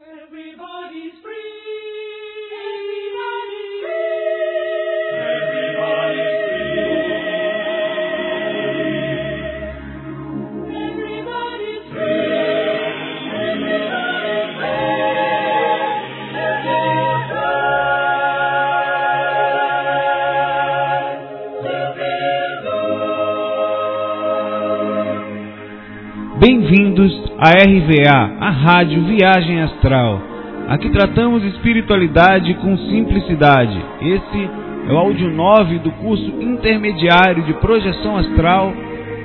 Everybody's free. À RVA, a Rádio Viagem Astral. Aqui tratamos espiritualidade com simplicidade. Esse é o áudio 9 do curso intermediário de projeção astral,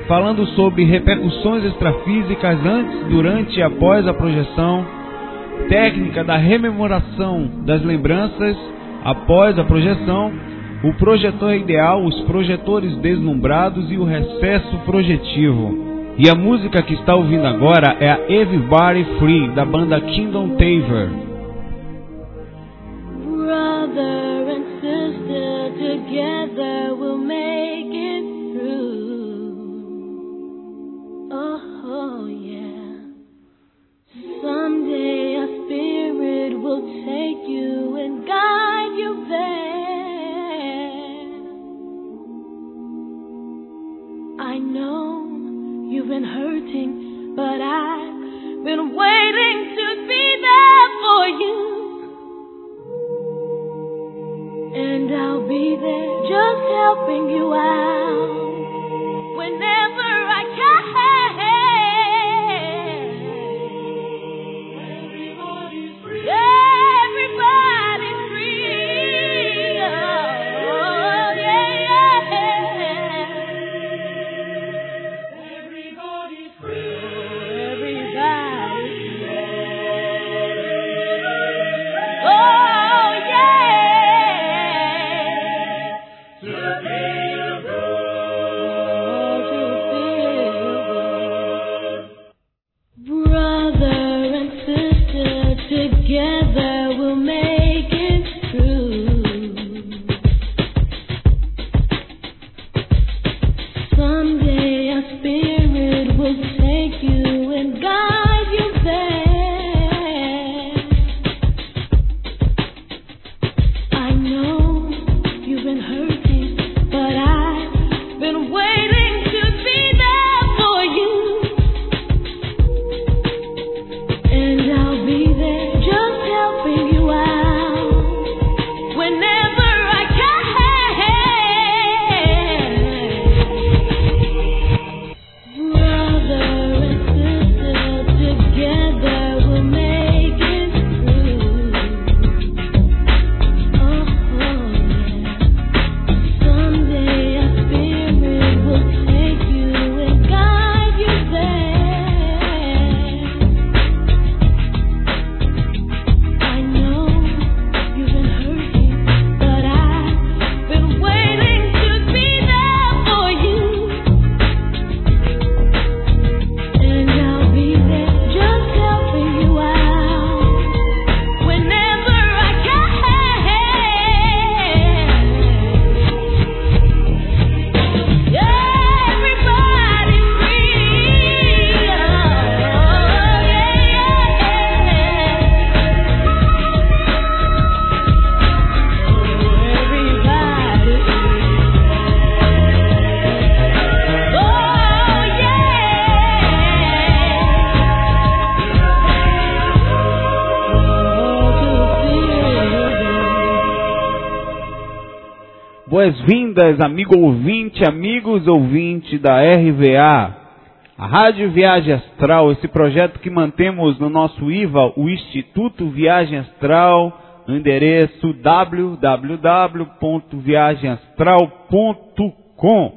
falando sobre repercussões extrafísicas antes, durante e após a projeção, técnica da rememoração das lembranças após a projeção, o projetor ideal, os projetores deslumbrados e o recesso projetivo. E a música que está ouvindo agora é a Everybody Free, da banda Kingdom Taver. take you. Boas-vindas, amigo ouvinte, amigos ouvintes da RVA, a Rádio Viagem Astral, esse projeto que mantemos no nosso IVA, o Instituto Viagem Astral, no endereço www.viagemastral.com.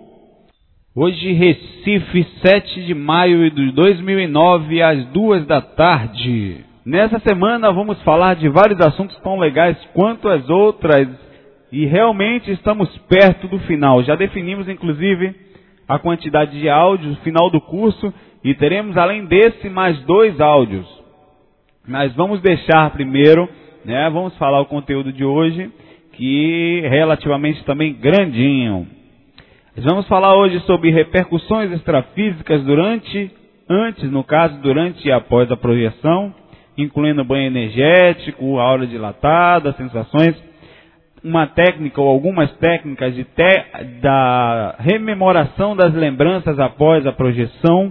Hoje, Recife, 7 de maio de 2009, às duas da tarde. Nessa semana vamos falar de vários assuntos tão legais quanto as outras e realmente estamos perto do final. Já definimos, inclusive, a quantidade de áudios final do curso e teremos, além desse, mais dois áudios. Mas vamos deixar primeiro, né? Vamos falar o conteúdo de hoje, que é relativamente também grandinho. Vamos falar hoje sobre repercussões extrafísicas durante, antes, no caso, durante e após a projeção. incluindo banho energético, aura dilatada, sensações, uma técnica ou algumas técnicas de te, da rememoração das lembranças após a projeção,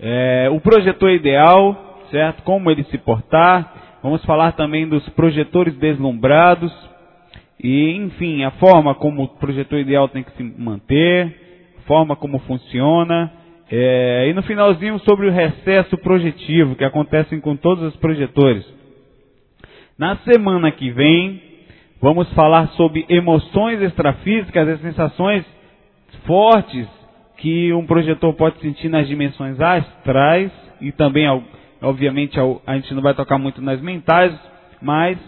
é, o projetor ideal, certo? Como ele se portar. Vamos falar também dos projetores deslumbrados e, enfim, a forma como o projetor ideal tem que se manter, a forma como funciona. É, e no finalzinho sobre o recesso projetivo que acontece com todos os projetores. Na semana que vem, vamos falar sobre emoções extrafísicas e sensações fortes que um projetor pode sentir nas dimensões astrais e também, obviamente, a gente não vai tocar muito nas mentais, mas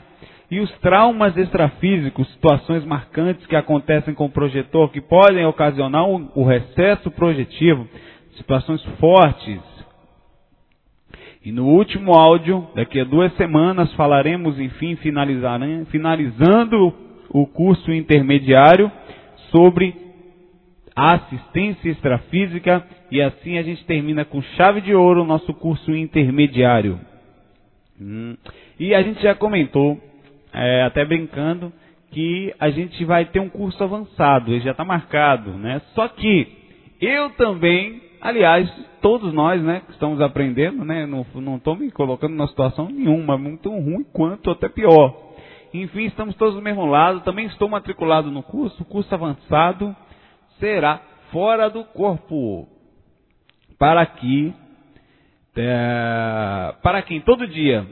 e os traumas extrafísicos, situações marcantes que acontecem com o projetor que podem ocasionar o recesso projetivo, situações fortes. E no último áudio, daqui a duas semanas, falaremos, enfim, finalizando o curso intermediário sobre a assistência extrafísica e assim a gente termina com chave de ouro o nosso curso intermediário. Hum. E a gente já comentou, é, até brincando, que a gente vai ter um curso avançado, ele já está marcado, né? Só que eu também, aliás, todos nós, né, que estamos aprendendo, né, não estou me colocando numa situação nenhuma, muito ruim quanto até pior. Enfim, estamos todos do mesmo lado, também estou matriculado no curso, curso avançado, será fora do corpo. Para que, é, para quem todo dia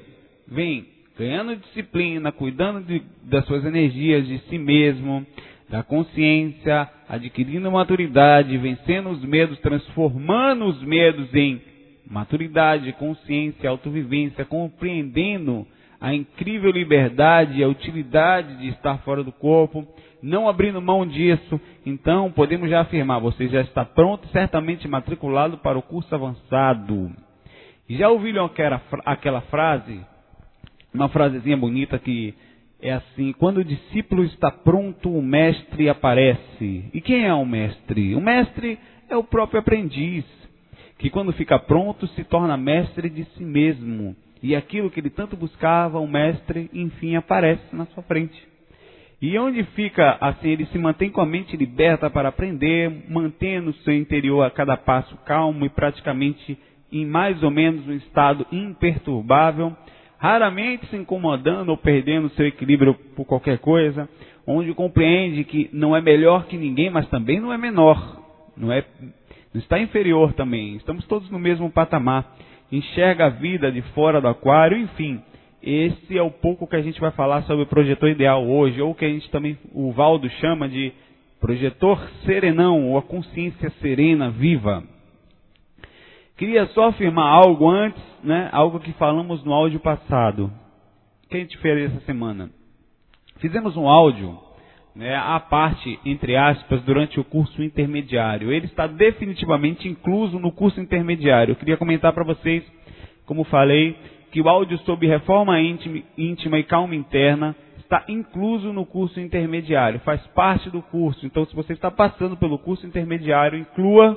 vem ganhando disciplina, cuidando de, das suas energias, de si mesmo, da consciência, adquirindo maturidade, vencendo os medos, transformando os medos em maturidade, consciência, autovivência, compreendendo a incrível liberdade e a utilidade de estar fora do corpo, não abrindo mão disso, então podemos já afirmar, você já está pronto certamente matriculado para o curso avançado. Já ouviram aquela, aquela frase? Uma frasezinha bonita que é assim: quando o discípulo está pronto, o mestre aparece. E quem é o mestre? O mestre é o próprio aprendiz, que quando fica pronto se torna mestre de si mesmo. E aquilo que ele tanto buscava, o mestre, enfim, aparece na sua frente. E onde fica assim, ele se mantém com a mente liberta para aprender, mantendo seu interior a cada passo calmo e praticamente em mais ou menos um estado imperturbável, raramente se incomodando ou perdendo seu equilíbrio por qualquer coisa, onde compreende que não é melhor que ninguém, mas também não é menor, não é não está inferior também. Estamos todos no mesmo patamar. Enxerga a vida de fora do aquário, enfim, esse é o pouco que a gente vai falar sobre o projetor ideal hoje, ou que a gente também, o Valdo chama de projetor serenão, ou a consciência serena, viva. Queria só afirmar algo antes, né, algo que falamos no áudio passado. Que a gente fez essa semana? Fizemos um áudio, né, à parte, entre aspas, durante o curso intermediário. Ele está definitivamente incluso no curso intermediário. Eu queria comentar para vocês, como falei, que o áudio sobre reforma íntima, íntima e calma interna está incluso no curso intermediário, faz parte do curso. Então, se você está passando pelo curso intermediário, inclua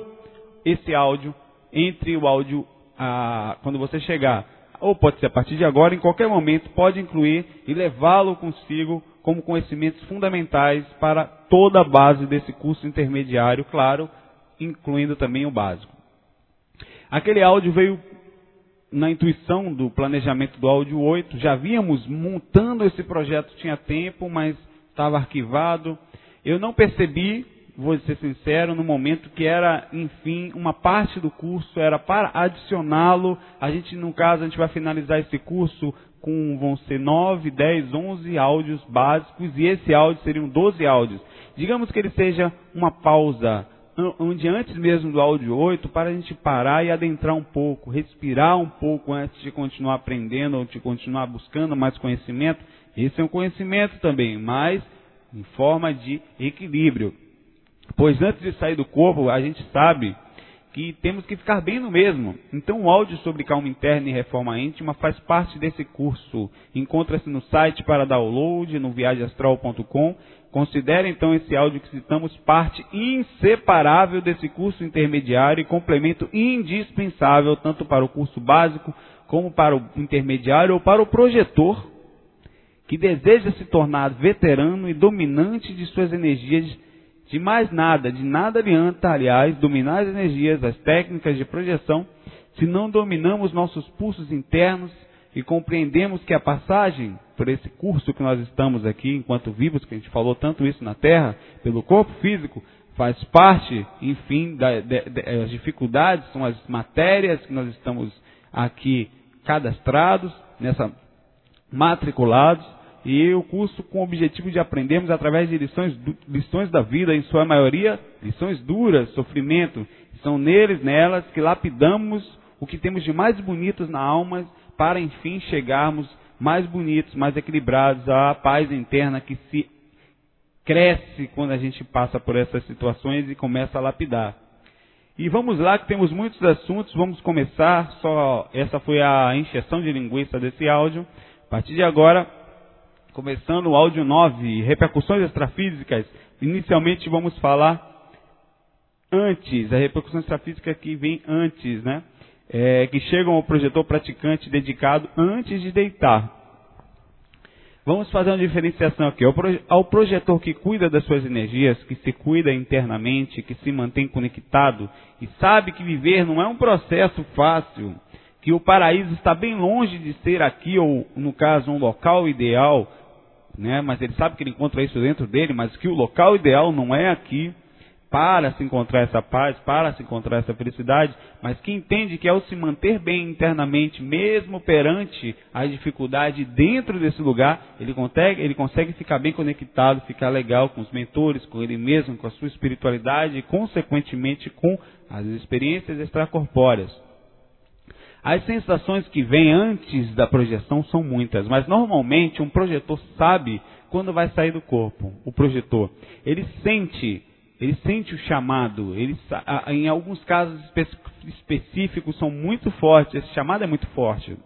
esse áudio entre o áudio ah, quando você chegar. Ou pode ser a partir de agora, em qualquer momento, pode incluir e levá-lo consigo como conhecimentos fundamentais para toda a base desse curso intermediário, claro, incluindo também o básico. Aquele áudio veio na intuição do planejamento do áudio 8, já víamos montando esse projeto, tinha tempo, mas estava arquivado. Eu não percebi, vou ser sincero, no momento que era, enfim, uma parte do curso era para adicioná-lo. A gente, no caso, a gente vai finalizar esse curso com, vão ser 9, 10, 11 áudios básicos e esse áudio seriam 12 áudios. Digamos que ele seja uma pausa onde antes mesmo do áudio 8, para a gente parar e adentrar um pouco, respirar um pouco antes de continuar aprendendo ou de continuar buscando mais conhecimento. Esse é um conhecimento também, mas em forma de equilíbrio. Pois antes de sair do corpo, a gente sabe que temos que ficar bem no mesmo. Então o áudio sobre calma interna e reforma íntima faz parte desse curso. Encontra-se no site para download, no viagemastral.com Considere então esse áudio que citamos parte inseparável desse curso intermediário e complemento indispensável tanto para o curso básico como para o intermediário ou para o projetor, que deseja se tornar veterano e dominante de suas energias. De mais nada, de nada adianta, aliás, dominar as energias, as técnicas de projeção, se não dominamos nossos pulsos internos e compreendemos que a passagem por esse curso que nós estamos aqui, enquanto vivos, que a gente falou tanto isso na Terra, pelo corpo físico, faz parte, enfim, das dificuldades, são as matérias que nós estamos aqui cadastrados, nessa matriculados, e o curso com o objetivo de aprendermos através de lições, lições da vida, em sua maioria, lições duras, sofrimento. São neles, nelas, que lapidamos o que temos de mais bonitos na alma, para enfim chegarmos mais bonitos, mais equilibrados à paz interna que se cresce quando a gente passa por essas situações e começa a lapidar. E vamos lá que temos muitos assuntos, vamos começar, só essa foi a encheção de linguiça desse áudio. A partir de agora, começando o áudio 9, repercussões extrafísicas. Inicialmente vamos falar antes, a repercussão extrafísica que vem antes, né? É, que chegam ao projetor praticante dedicado antes de deitar. Vamos fazer uma diferenciação aqui. Ao projetor que cuida das suas energias, que se cuida internamente, que se mantém conectado e sabe que viver não é um processo fácil, que o paraíso está bem longe de ser aqui, ou no caso, um local ideal, né? mas ele sabe que ele encontra isso dentro dele, mas que o local ideal não é aqui para se encontrar essa paz, para se encontrar essa felicidade, mas que entende que ao se manter bem internamente, mesmo perante a dificuldade dentro desse lugar, ele consegue, ele consegue ficar bem conectado, ficar legal com os mentores, com ele mesmo, com a sua espiritualidade e, consequentemente, com as experiências extracorpóreas. As sensações que vêm antes da projeção são muitas, mas normalmente um projetor sabe quando vai sair do corpo. O projetor, ele sente ele sente o chamado, ele, em alguns casos específicos são muito fortes, esse chamado é muito forte.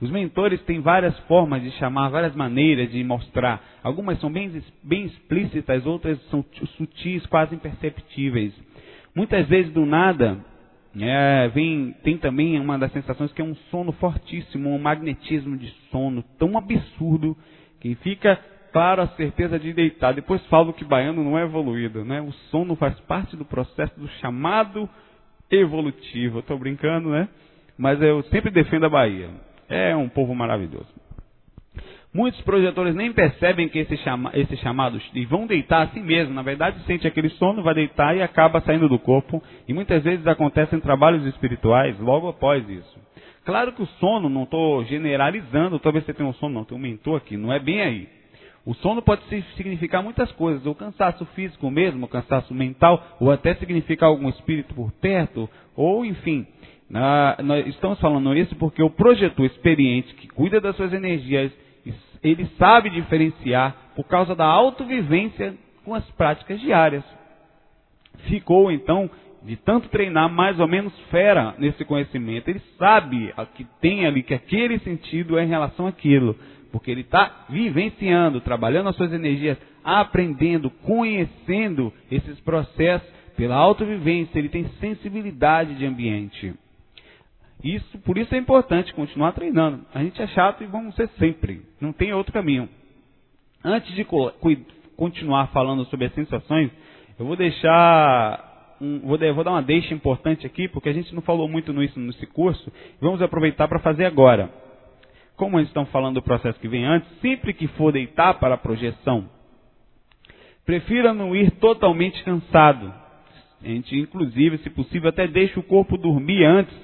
Os mentores têm várias formas de chamar, várias maneiras de mostrar. Algumas são bem, bem explícitas, outras são sutis, quase imperceptíveis. Muitas vezes, do nada, é, vem, tem também uma das sensações que é um sono fortíssimo, um magnetismo de sono tão absurdo que fica claro a certeza de deitar. Depois falo que baiano não é evoluído, né? O sono faz parte do processo do chamado evolutivo. Estou brincando, né? Mas eu sempre defendo a Bahia. É um povo maravilhoso. Muitos projetores nem percebem que esse, chama, esse chamado e vão deitar assim mesmo. Na verdade, sente aquele sono, vai deitar e acaba saindo do corpo. E muitas vezes acontecem trabalhos espirituais logo após isso. Claro que o sono, não estou generalizando, talvez você tenha um sono, não, tem um mentor aqui, não é bem aí. O sono pode significar muitas coisas, ou cansaço físico mesmo, ou cansaço mental, ou até significar algum espírito por perto, ou enfim. Na, nós estamos falando isso porque o projetor experiente que cuida das suas energias, ele sabe diferenciar por causa da autovivência com as práticas diárias. Ficou então de tanto treinar mais ou menos fera nesse conhecimento. Ele sabe que tem ali que aquele sentido é em relação àquilo. Porque ele está vivenciando, trabalhando as suas energias, aprendendo, conhecendo esses processos pela autovivência, ele tem sensibilidade de ambiente. Isso, por isso é importante continuar treinando. A gente é chato e vamos ser sempre. Não tem outro caminho. Antes de continuar falando sobre as sensações, eu vou deixar um, vou, vou, dar uma deixa importante aqui, porque a gente não falou muito nisso nesse curso. Vamos aproveitar para fazer agora como eles estão falando do processo que vem antes, sempre que for deitar para a projeção, prefira não ir totalmente cansado. A gente, inclusive, se possível, até deixa o corpo dormir antes,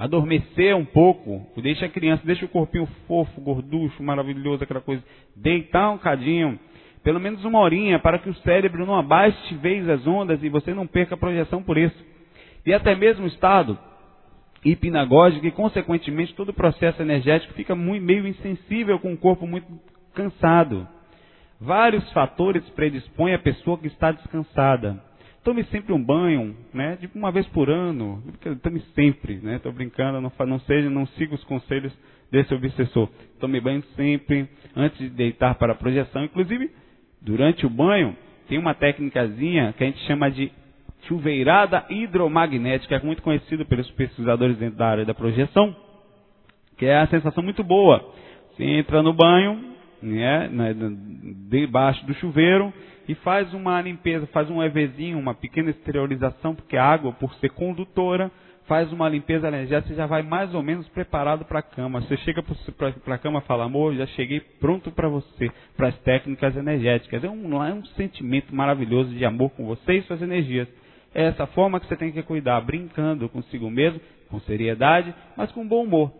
adormecer um pouco, deixa a criança, deixa o corpinho fofo, gorducho, maravilhoso, aquela coisa, deitar um cadinho, pelo menos uma horinha, para que o cérebro não abaixe vez as ondas e você não perca a projeção por isso. E até mesmo o estado hipnagógica e, consequentemente, todo o processo energético fica muito, meio insensível com o corpo muito cansado. Vários fatores predispõem a pessoa que está descansada. Tome sempre um banho, né? Tipo uma vez por ano. Tome sempre, né? Estou brincando, não, não seja, não siga os conselhos desse obsessor. Tome banho sempre, antes de deitar para a projeção. Inclusive, durante o banho, tem uma técnicazinha que a gente chama de chuveirada hidromagnética, é muito conhecido pelos pesquisadores dentro da área da projeção. que é a sensação muito boa. Você entra no banho, né, na- debaixo do chuveiro e faz uma limpeza, faz um EVzinho, uma pequena exteriorização, porque a água, por ser condutora, faz uma limpeza energética, você já vai mais ou menos preparado para a cama. Você chega para a cama e fala, amor, já cheguei pronto para você, para as técnicas energéticas. É um, é um sentimento maravilhoso de amor com você e suas energias. É essa forma que você tem que cuidar, brincando consigo mesmo, com seriedade, mas com bom humor.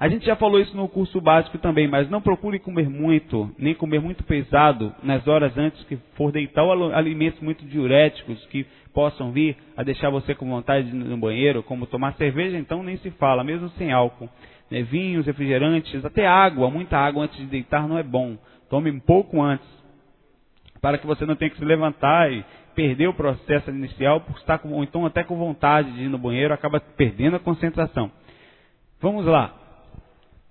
A gente já falou isso no curso básico também, mas não procure comer muito, nem comer muito pesado nas horas antes que for deitar ou alimentos muito diuréticos que possam vir a deixar você com vontade de ir no banheiro, como tomar cerveja, então nem se fala, mesmo sem álcool. Né, Vinhos, refrigerantes, até água, muita água antes de deitar não é bom. Tome um pouco antes, para que você não tenha que se levantar e perder o processo inicial por estar com, ou então até com vontade de ir no banheiro, acaba perdendo a concentração. Vamos lá.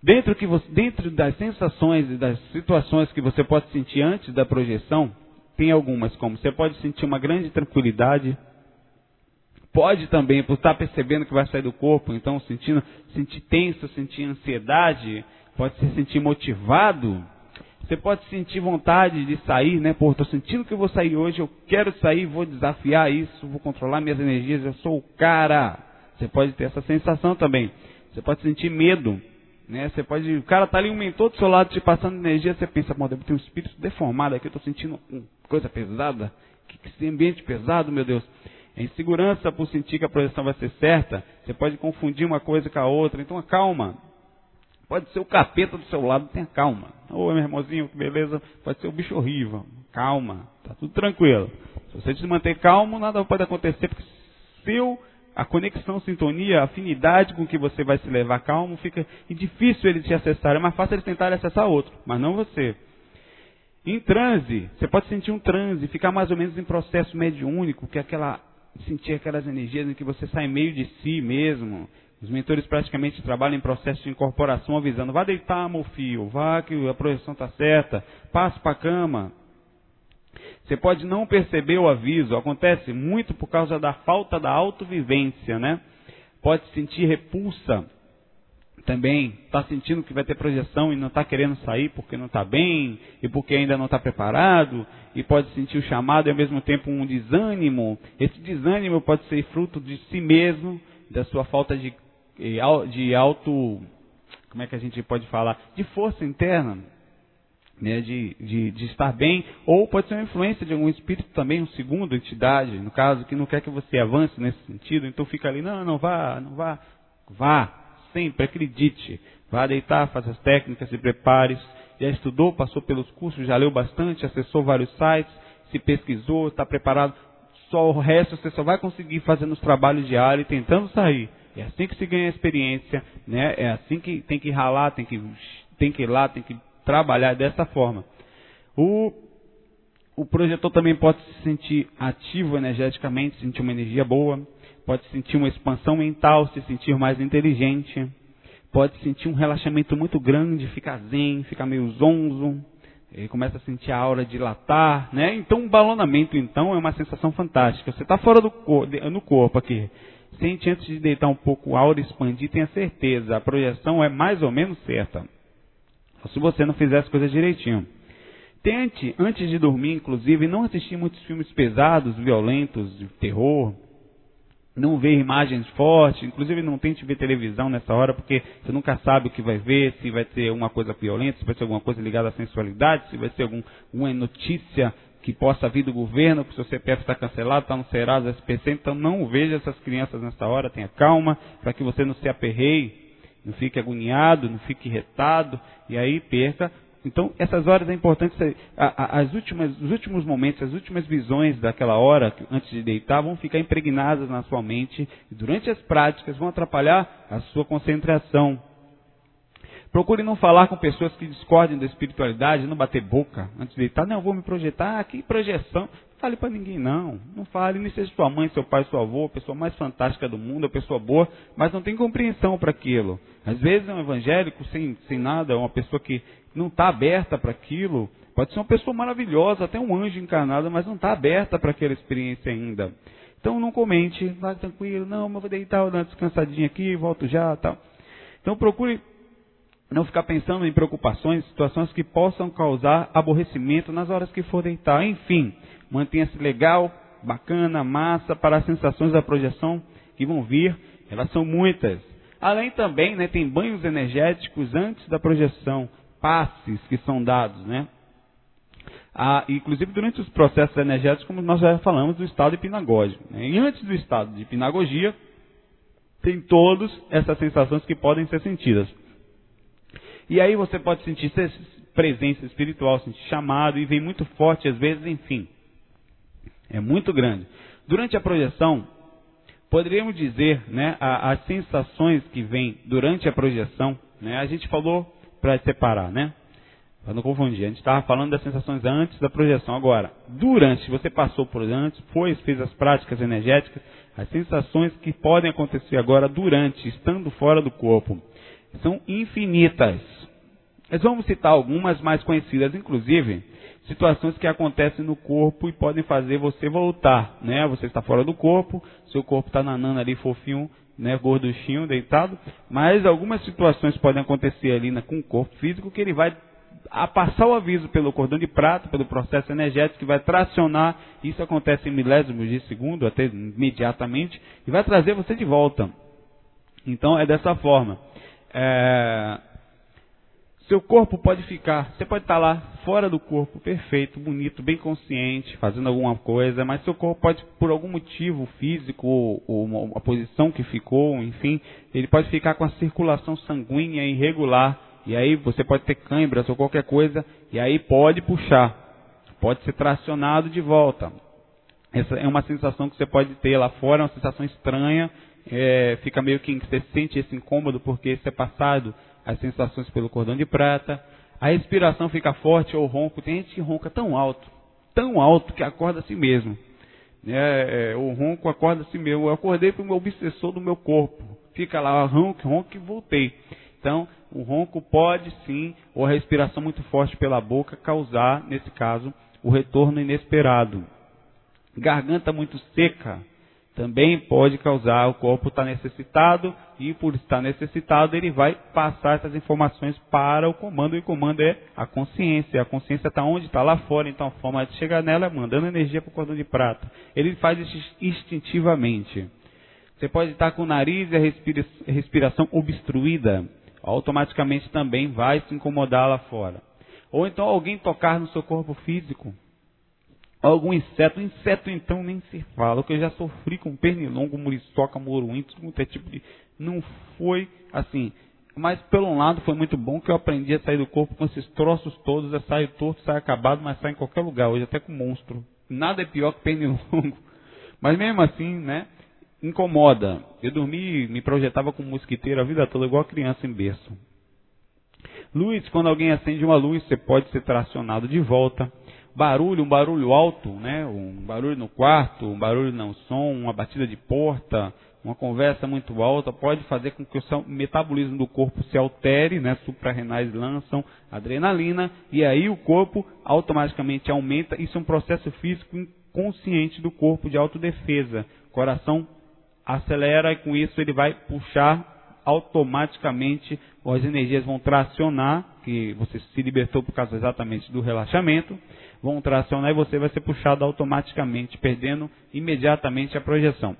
Dentro, que você- dentro das sensações e das situações que você pode sentir antes da projeção, tem algumas, como você pode sentir uma grande tranquilidade, pode também, por estar percebendo que vai sair do corpo, então sentindo, sentir tenso, sentir ansiedade, pode se sentir motivado, você pode sentir vontade de sair, né? Pô, estou sentindo que vou sair hoje, eu quero sair, vou desafiar isso, vou controlar minhas energias, eu sou o cara. Você pode ter essa sensação também. Você pode sentir medo, né? Você pode, o cara tá ali um mentor do seu lado te passando energia, você pensa, pô, deve ter um espírito deformado aqui, eu estou sentindo coisa pesada. Que, que esse ambiente pesado, meu Deus. É insegurança por sentir que a projeção vai ser certa. Você pode confundir uma coisa com a outra. Então, calma. Pode ser o capeta do seu lado, tenha calma. Ô, meu irmãozinho, que beleza. Pode ser o bicho horrível. Calma. Tá tudo tranquilo. Se você se manter calmo, nada pode acontecer, porque seu a conexão, sintonia, a afinidade com que você vai se levar calmo, fica difícil ele te acessar. É mais fácil ele tentar acessar outro, mas não você. Em transe, você pode sentir um transe, ficar mais ou menos em processo mediúnico, que é aquela sentir aquelas energias em que você sai meio de si mesmo. Os mentores praticamente trabalham em processo de incorporação, avisando: vá deitar, meu filho, vá que a projeção está certa, passe para a cama. Você pode não perceber o aviso, acontece muito por causa da falta da autovivência, né? Pode sentir repulsa também, está sentindo que vai ter projeção e não está querendo sair porque não está bem e porque ainda não está preparado, e pode sentir o chamado e ao mesmo tempo um desânimo. Esse desânimo pode ser fruto de si mesmo, da sua falta de, de auto. Como é que a gente pode falar? De força interna, né, de, de, de, estar bem, ou pode ser uma influência de algum espírito também, um segundo entidade, no caso, que não quer que você avance nesse sentido, então fica ali, não, não vá, não vá, vá, sempre, acredite, vá deitar, faça as técnicas, se prepare, já estudou, passou pelos cursos, já leu bastante, acessou vários sites, se pesquisou, está preparado, só o resto você só vai conseguir fazendo os trabalhos diários e tentando sair. É assim que se ganha experiência, né? É assim que tem que ralar, tem que, tem que ir lá, tem que trabalhar dessa forma. O, o projetor também pode se sentir ativo energeticamente, sentir uma energia boa, pode sentir uma expansão mental, se sentir mais inteligente, pode sentir um relaxamento muito grande, ficar zen, ficar meio zonzo, ele começa a sentir a aura dilatar, né? Então, um balonamento, então, é uma sensação fantástica. Você está fora do cor, no corpo aqui. Sente antes de deitar um pouco a aura expandir, tenha certeza, a projeção é mais ou menos certa se você não fizer as coisas direitinho. Tente, antes de dormir, inclusive, não assistir muitos filmes pesados, violentos, de terror. Não ver imagens fortes, inclusive não tente ver televisão nessa hora, porque você nunca sabe o que vai ver, se vai ser alguma coisa violenta, se vai ser alguma coisa ligada à sensualidade, se vai ser algum, alguma notícia que possa vir do governo, que o seu CPF está cancelado, está no Serasa, SPC, então não veja essas crianças nessa hora, tenha calma, para que você não se aperreie não fique agoniado, não fique irritado, e aí perca. Então, essas horas é importante, as últimas, os últimos momentos, as últimas visões daquela hora, antes de deitar, vão ficar impregnadas na sua mente, e durante as práticas vão atrapalhar a sua concentração. Procure não falar com pessoas que discordem da espiritualidade, não bater boca antes de deitar. Não, eu vou me projetar, ah, que projeção. Fale para ninguém, não. Não fale, nem seja sua mãe, seu pai, seu avô, a pessoa mais fantástica do mundo, a pessoa boa, mas não tem compreensão para aquilo. Às vezes é um evangélico sem, sem nada, uma pessoa que não está aberta para aquilo. Pode ser uma pessoa maravilhosa, até um anjo encarnado, mas não está aberta para aquela experiência ainda. Então não comente, vá tranquilo, não, mas vou deitar, vou dar uma descansadinha aqui, volto já, tal. Então procure não ficar pensando em preocupações, situações que possam causar aborrecimento nas horas que for deitar. Enfim, mantenha-se legal, bacana, massa para as sensações da projeção que vão vir. Elas são muitas. Além também, né, tem banhos energéticos antes da projeção, passes que são dados, né? Ah, inclusive durante os processos energéticos, como nós já falamos, do estado hipnagógico. Né? E antes do estado de hipnagogia, tem todas essas sensações que podem ser sentidas. E aí você pode sentir presença espiritual, sentir chamado, e vem muito forte às vezes, enfim. É muito grande. Durante a projeção, poderíamos dizer, né, as sensações que vêm durante a projeção, né, a gente falou para separar, né? Para não confundir, a gente estava falando das sensações antes da projeção. Agora, durante, você passou por antes, foi, fez as práticas energéticas, as sensações que podem acontecer agora durante, estando fora do corpo, são infinitas. Nós vamos citar algumas mais conhecidas, inclusive situações que acontecem no corpo e podem fazer você voltar, né? Você está fora do corpo, seu corpo está nanando ali fofinho, né, gorduchinho, deitado, mas algumas situações podem acontecer ali na, com o corpo físico que ele vai a passar o aviso pelo cordão de prata, pelo processo energético que vai tracionar, isso acontece em milésimos de segundo, até imediatamente, e vai trazer você de volta. Então é dessa forma. É, seu corpo pode ficar, você pode estar lá fora do corpo, perfeito, bonito, bem consciente, fazendo alguma coisa, mas seu corpo pode, por algum motivo físico, ou, a posição que ficou, enfim, ele pode ficar com a circulação sanguínea irregular, e aí você pode ter câimbras ou qualquer coisa, e aí pode puxar, pode ser tracionado de volta. Essa é uma sensação que você pode ter lá fora, é uma sensação estranha, é, fica meio que você sente esse incômodo porque você é passado as sensações pelo cordão de prata, a respiração fica forte ou ronco. Tem gente que ronca tão alto, tão alto que acorda a si mesmo. É, é, o ronco acorda a si mesmo. Eu acordei para o meu obsessor do meu corpo. Fica lá, ronco, ronco e voltei. Então, o ronco pode sim, ou a respiração muito forte pela boca, causar, nesse caso, o retorno inesperado. Garganta muito seca, também pode causar, o corpo está necessitado e por estar necessitado ele vai passar essas informações para o comando e o comando é a consciência. A consciência está onde? Está lá fora, então a forma de chegar nela é mandando energia para o cordão de prata. Ele faz isso instintivamente. Você pode estar com o nariz e a respiração obstruída, automaticamente também vai se incomodar lá fora. Ou então alguém tocar no seu corpo físico, algum inseto. Inseto, então, nem se fala. Que eu já sofri com pernilongo, muriçoca, moruim, tudo é tipo de. Não foi assim. Mas, pelo um lado, foi muito bom que eu aprendi a sair do corpo com esses troços todos. É sair torto, sai acabado, mas sai em qualquer lugar. Hoje, até com monstro. Nada é pior que pernilongo. Mas, mesmo assim, né? Incomoda. Eu dormi, me projetava como mosquiteiro a vida toda, igual criança em berço. Luz, quando alguém acende uma luz, você pode ser tracionado de volta barulho, um barulho alto, né? um barulho no quarto, um barulho no som, uma batida de porta, uma conversa muito alta, pode fazer com que o metabolismo do corpo se altere, né? suprarrenais lançam adrenalina, e aí o corpo automaticamente aumenta. Isso é um processo físico inconsciente do corpo de autodefesa. O coração acelera e com isso ele vai puxar automaticamente, as energias vão tracionar, que você se libertou por causa exatamente do relaxamento, vão tracionar e você vai ser puxado automaticamente, perdendo imediatamente a projeção.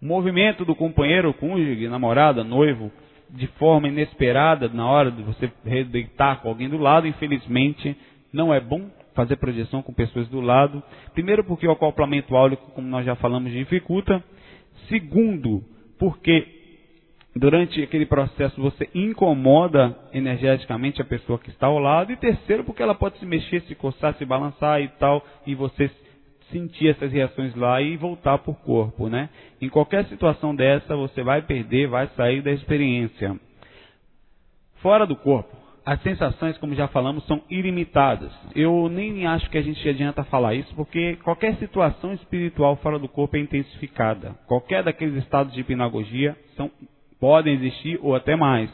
O movimento do companheiro, cônjuge, namorada, noivo, de forma inesperada, na hora de você redeitar com alguém do lado, infelizmente, não é bom fazer projeção com pessoas do lado. Primeiro, porque o acoplamento áulico, como nós já falamos, dificulta. Segundo, porque durante aquele processo você incomoda energeticamente a pessoa que está ao lado. E terceiro, porque ela pode se mexer, se coçar, se balançar e tal, e você sentir essas reações lá e voltar por corpo, né? Em qualquer situação dessa, você vai perder, vai sair da experiência. Fora do corpo, as sensações, como já falamos, são ilimitadas. Eu nem acho que a gente adianta falar isso, porque qualquer situação espiritual fora do corpo é intensificada. Qualquer daqueles estados de hipnagogia são podem existir ou até mais.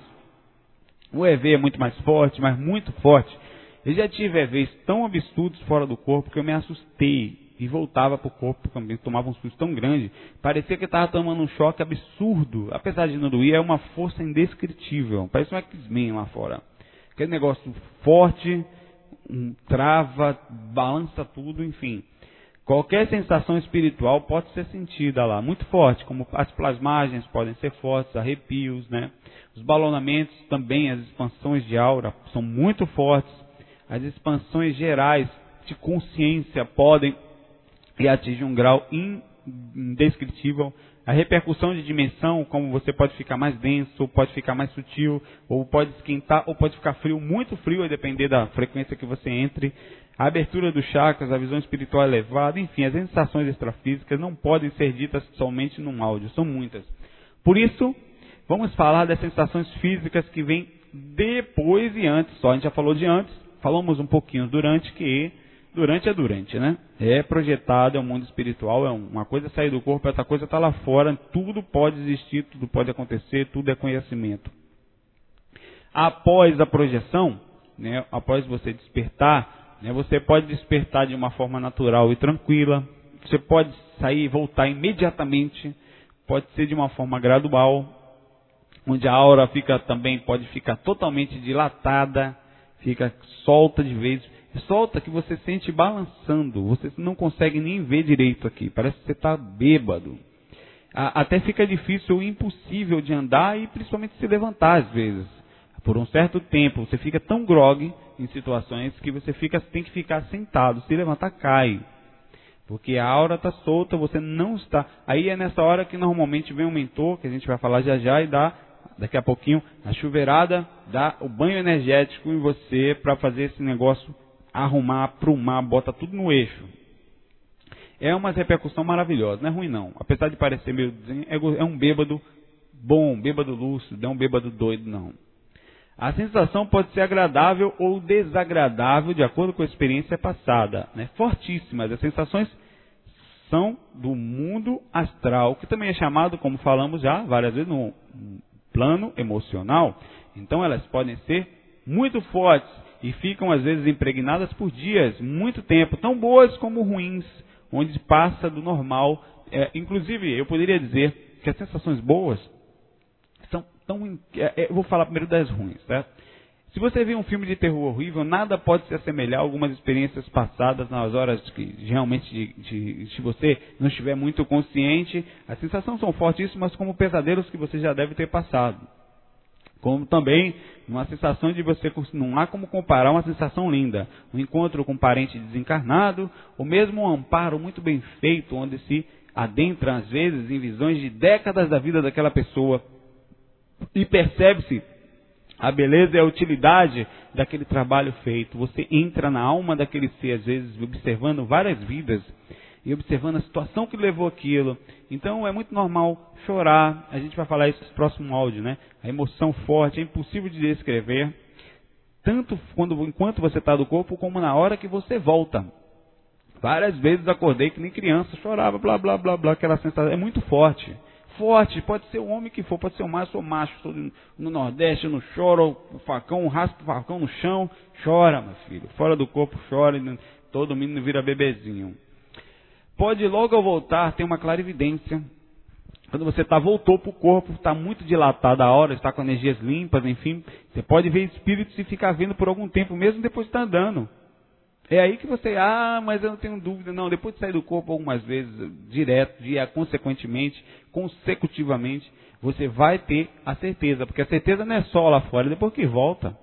O EV é muito mais forte, mas muito forte. Eu já tive EVs tão absurdos fora do corpo que eu me assustei. e voltava para o corpo também, tomava um susto tão grande. Parecia que estava tomando um choque absurdo. Apesar de não doer, é uma força indescritível. Parece um X-Men lá fora. Aquele negócio forte, um, trava, balança tudo, enfim. Qualquer sensação espiritual pode ser sentida lá, muito forte, como as plasmagens podem ser fortes, arrepios, né? Os balonamentos também, as expansões de aura são muito fortes. As expansões gerais de consciência podem e atingem um grau indescritível. A repercussão de dimensão, como você pode ficar mais denso, pode ficar mais sutil, ou pode esquentar, ou pode ficar frio, muito frio, a depender da frequência que você entre. A abertura dos chakras, a visão espiritual elevada, enfim, as sensações extrafísicas não podem ser ditas somente num áudio, são muitas. Por isso, vamos falar das sensações físicas que vêm depois e antes. Só a gente já falou de antes, falamos um pouquinho durante, que durante é durante, né? É projetado, é um mundo espiritual, é uma coisa sair do corpo, outra coisa está lá fora, tudo pode existir, tudo pode acontecer, tudo é conhecimento. Após a projeção, né, após você despertar, né, você pode despertar de uma forma natural e tranquila, você pode sair e voltar imediatamente, pode ser de uma forma gradual, onde a aura fica também pode ficar totalmente dilatada, fica solta de vez, solta que você sente balançando, você não consegue nem ver direito aqui, parece que você está bêbado. Até fica difícil impossível de andar e principalmente se levantar às vezes. Por um certo tempo, você fica tão grogue em situações que você fica, tem que ficar sentado, se levantar cai. Porque a aura está solta, você não está. Aí é nessa hora que normalmente vem um mentor, que a gente vai falar já já, e dá daqui a pouquinho a chuveirada, dá o banho energético em você para fazer esse negócio arrumar, aprumar, bota tudo no eixo. É uma repercussão maravilhosa, não é ruim não. Apesar de parecer meio é um bêbado bom, bêbado lúcido, não é um bêbado doido não. A sensação pode ser agradável ou desagradável de acordo com a experiência passada. Né? Fortíssimas. As sensações são do mundo astral, que também é chamado, como falamos já várias vezes, no plano emocional. Então elas podem ser muito fortes e ficam às vezes impregnadas por dias, muito tempo, tão boas como ruins, onde passa do normal. É, inclusive, eu poderia dizer que as sensações boas tão. É, é, eu vou falar primeiro das ruins, certo? Se você vê um filme de terror horrível, nada pode se assemelhar a algumas experiências passadas nas horas que realmente, de, de, se você não estiver muito consciente, as sensações são fortíssimas como pesadelos que você já deve ter passado. Como também uma sensação de você, não há como comparar uma sensação linda, um encontro com um parente desencarnado, ou mesmo um amparo muito bem feito, onde se adentra às vezes em visões de décadas da vida daquela pessoa e percebe-se a beleza e a utilidade daquele trabalho feito. Você entra na alma daquele ser, às vezes, observando várias vidas e observando a situação que levou aquilo. Então é muito normal chorar. A gente vai falar isso no próximo áudio, né? A emoção forte é impossível de descrever, tanto quando, enquanto você está do corpo, como na hora que você volta. Várias vezes acordei que nem criança, chorava, blá blá blá blá, aquela sensação é muito forte forte, pode ser o homem que for, pode ser o macho ou macho, no Nordeste, não chora, o facão, raspa o facão no chão, chora, meu filho, fora do corpo chora, todo menino vira bebezinho. Pode logo ao voltar ter uma clarividência. Quando você tá, voltou para o corpo, está muito dilatada a hora, está com energias limpas, enfim, você pode ver espíritos e ficar vendo por algum tempo, mesmo depois de estar tá andando. É aí que você, ah, mas eu não tenho dúvida. Não, depois de sair do corpo algumas vezes, direto, dia, consequentemente, consecutivamente, você vai ter a certeza. Porque a certeza não é só lá fora, é depois que volta.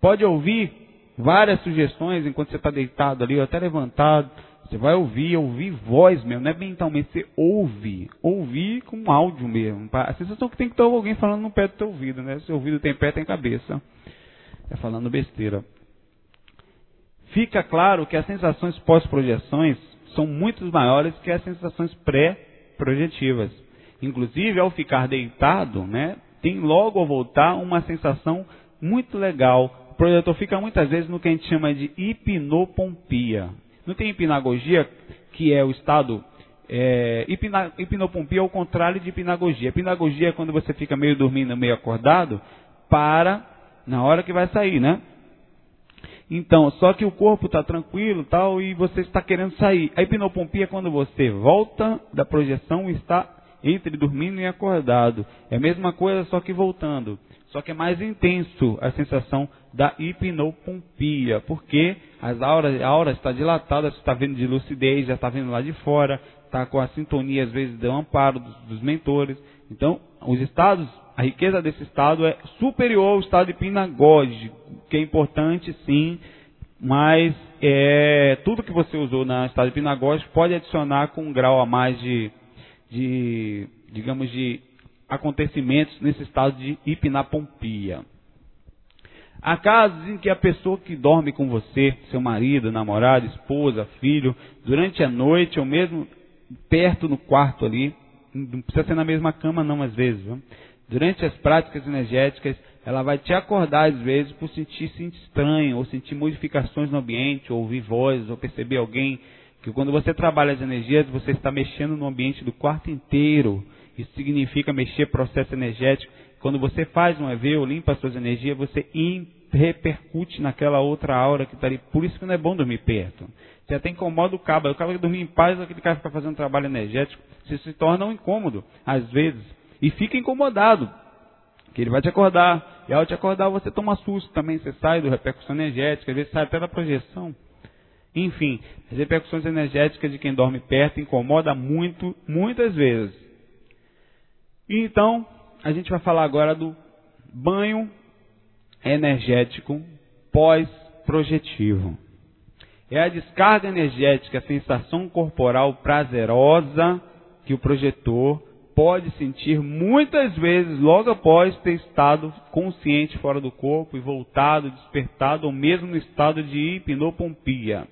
Pode ouvir várias sugestões enquanto você está deitado ali, ou até levantado. Você vai ouvir, ouvir voz mesmo, não é mentalmente, você ouve. Ouvir com áudio mesmo. A sensação que tem que ter alguém falando no pé do teu ouvido, né? Seu ouvido tem pé, tem cabeça. É falando besteira fica claro que as sensações pós-projeções são muito maiores que as sensações pré-projetivas. Inclusive, ao ficar deitado, né, tem logo ao voltar uma sensação muito legal. O projetor fica muitas vezes no que a gente chama de hipnopompia. Não tem hipnagogia, que é o estado. É, hipna, hipnopompia é o contrário de hipnagogia. Hipnagogia é quando você fica meio dormindo, meio acordado, para na hora que vai sair, né? Então, só que o corpo está tranquilo tal, e você está querendo sair. A hipnopompia é quando você volta da projeção e está entre dormindo e acordado. É a mesma coisa, só que voltando. Só que é mais intenso a sensação da hipnopompia, porque as auras, a aura está dilatada, você está vendo de lucidez, já está vendo lá de fora, está com a sintonia, às vezes, do amparo dos, dos mentores. Então, os estados, a riqueza desse estado é superior ao estado hipnagógico, que é importante, sim, mas é, tudo que você usou na estado hipnagógico pode adicionar com um grau a mais de, de digamos, de acontecimentos nesse estado de hipnapompia. Há casos em que a pessoa que dorme com você, seu marido, namorado, esposa, filho, durante a noite ou mesmo perto no quarto ali, não precisa ser na mesma cama não às vezes, viu? durante as práticas energéticas, ela vai te acordar às vezes por sentir-se estranho, ou sentir modificações no ambiente, ou ouvir vozes, ou perceber alguém, que quando você trabalha as energias, você está mexendo no ambiente do quarto inteiro, isso significa mexer processo energético. Quando você faz um EV ou limpa as suas energias, você repercute naquela outra aura que está ali. Por isso que não é bom dormir perto. Você até incomoda o cabo. O cabo que dormir em paz, aquele cara fica fazendo trabalho energético, você se torna um incômodo, às vezes. E fica incomodado. Que ele vai te acordar. E ao te acordar, você toma susto também. Você sai do repercussão energética, às vezes sai até da projeção. Enfim, as repercussões energéticas de quem dorme perto incomoda muito, muitas vezes. E então, a gente vai falar agora do banho energético pós-projetivo. É a descarga energética, a sensação corporal prazerosa que o projetor pode sentir muitas vezes logo após ter estado consciente fora do corpo e voltado, despertado, ou mesmo no estado de hipnopompia.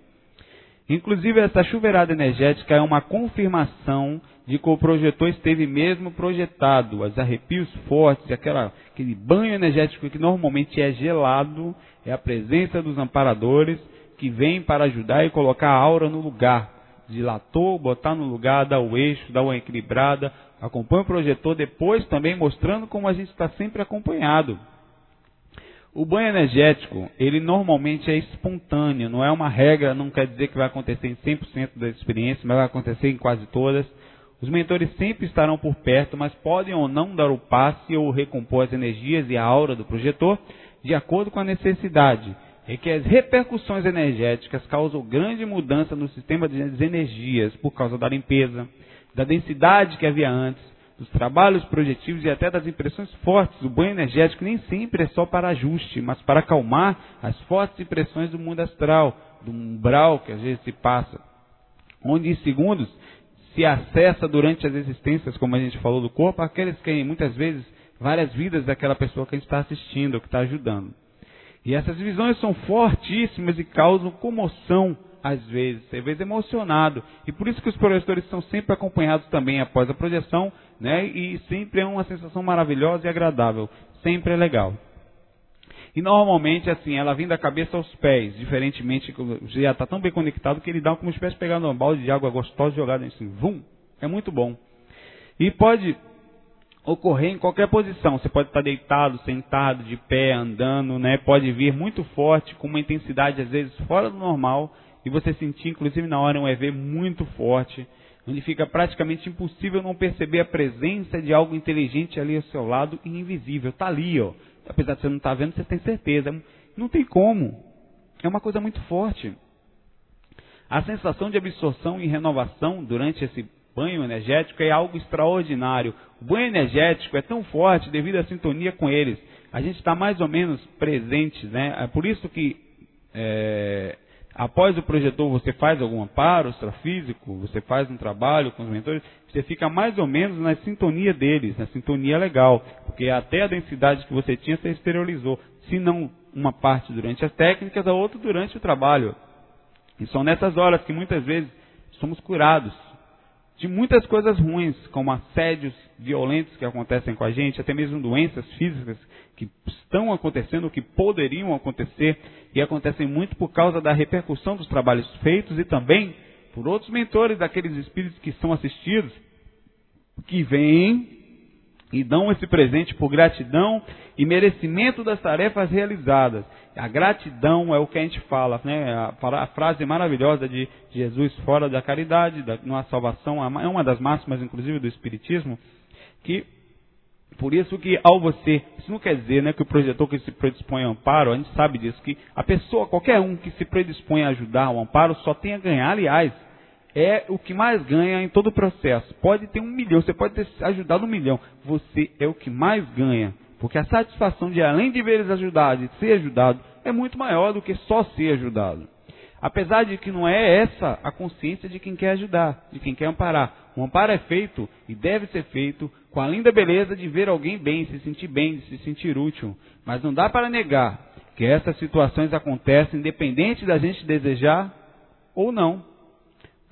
Inclusive, essa chuveirada energética é uma confirmação de que o projetor esteve mesmo projetado. Os arrepios fortes, aquela, aquele banho energético que normalmente é gelado, é a presença dos amparadores que vêm para ajudar e colocar a aura no lugar. Dilatou, botar no lugar, dar o eixo, dar uma equilibrada. Acompanha o projetor depois também mostrando como a gente está sempre acompanhado. O banho energético, ele normalmente é espontâneo, não é uma regra, não quer dizer que vai acontecer em 100% das experiências, mas vai acontecer em quase todas. Os mentores sempre estarão por perto, mas podem ou não dar o passe ou recompor as energias e a aura do projetor de acordo com a necessidade. É que as repercussões energéticas causam grande mudança no sistema das energias por causa da limpeza, da densidade que havia antes, dos trabalhos projetivos e até das impressões fortes. O banho energético nem sempre é só para ajuste, mas para acalmar as fortes impressões do mundo astral, do umbral que às vezes se passa, onde em segundos se acessa durante as existências, como a gente falou do corpo, aqueles que muitas vezes várias vidas daquela pessoa que a gente está assistindo, que está ajudando. E essas visões são fortíssimas e causam comoção às vezes, às vezes emocionado. E por isso que os projetores são sempre acompanhados também após a projeção, né? E sempre é uma sensação maravilhosa e agradável. Sempre é legal. E normalmente, assim, ela vem da cabeça aos pés, diferentemente, já está tão bem conectado que ele dá como se estivesse pegando um balde de água gostosa e jogado assim, vum, é muito bom. E pode ocorrer em qualquer posição. Você pode estar deitado, sentado, de pé, andando, né? Pode vir muito forte, com uma intensidade às vezes fora do normal, e você sentir, inclusive na hora, um EV muito forte, onde fica praticamente impossível não perceber a presença de algo inteligente ali ao seu lado e invisível. Está ali, ó. Apesar de você não estar tá vendo, você tem certeza. Não tem como. É uma coisa muito forte. A sensação de absorção e renovação durante esse banho energético é algo extraordinário. O banho energético é tão forte devido à sintonia com eles. A gente está mais ou menos presente, né? É por isso que é, Após o projetor, você faz algum amparo extrafísico, você faz um trabalho com os mentores, você fica mais ou menos na sintonia deles, na sintonia legal, porque até a densidade que você tinha, você exteriorizou. Se não uma parte durante as técnicas, a outra durante o trabalho. E são nessas horas que muitas vezes somos curados de muitas coisas ruins, como assédios violentos que acontecem com a gente, até mesmo doenças físicas que estão acontecendo, que poderiam acontecer e acontecem muito por causa da repercussão dos trabalhos feitos e também por outros mentores daqueles espíritos que são assistidos, que vêm e dão esse presente por gratidão e merecimento das tarefas realizadas. A gratidão é o que a gente fala, né? A, frase maravilhosa de Jesus fora da caridade, da, não há salvação, é uma das máximas, inclusive, do Espiritismo, que por isso que ao você, isso não quer dizer né, que o projetor que se predispõe ao amparo, a gente sabe disso, que a pessoa, qualquer um que se predispõe a ajudar ao amparo, só tem a ganhar. Aliás, é o que mais ganha em todo o processo. Pode ter um milhão, você pode ter ajudado um milhão, você é o que mais ganha. Porque a satisfação de, além de ver eles ajudados e ser ajudado, é muito maior do que só ser ajudado. Apesar de que não é essa a consciência de quem quer ajudar, de quem quer amparar. O amparo é feito e deve ser feito com a linda beleza de ver alguém bem, se sentir bem, se sentir útil. Mas não dá para negar que essas situações acontecem independente da gente desejar ou não.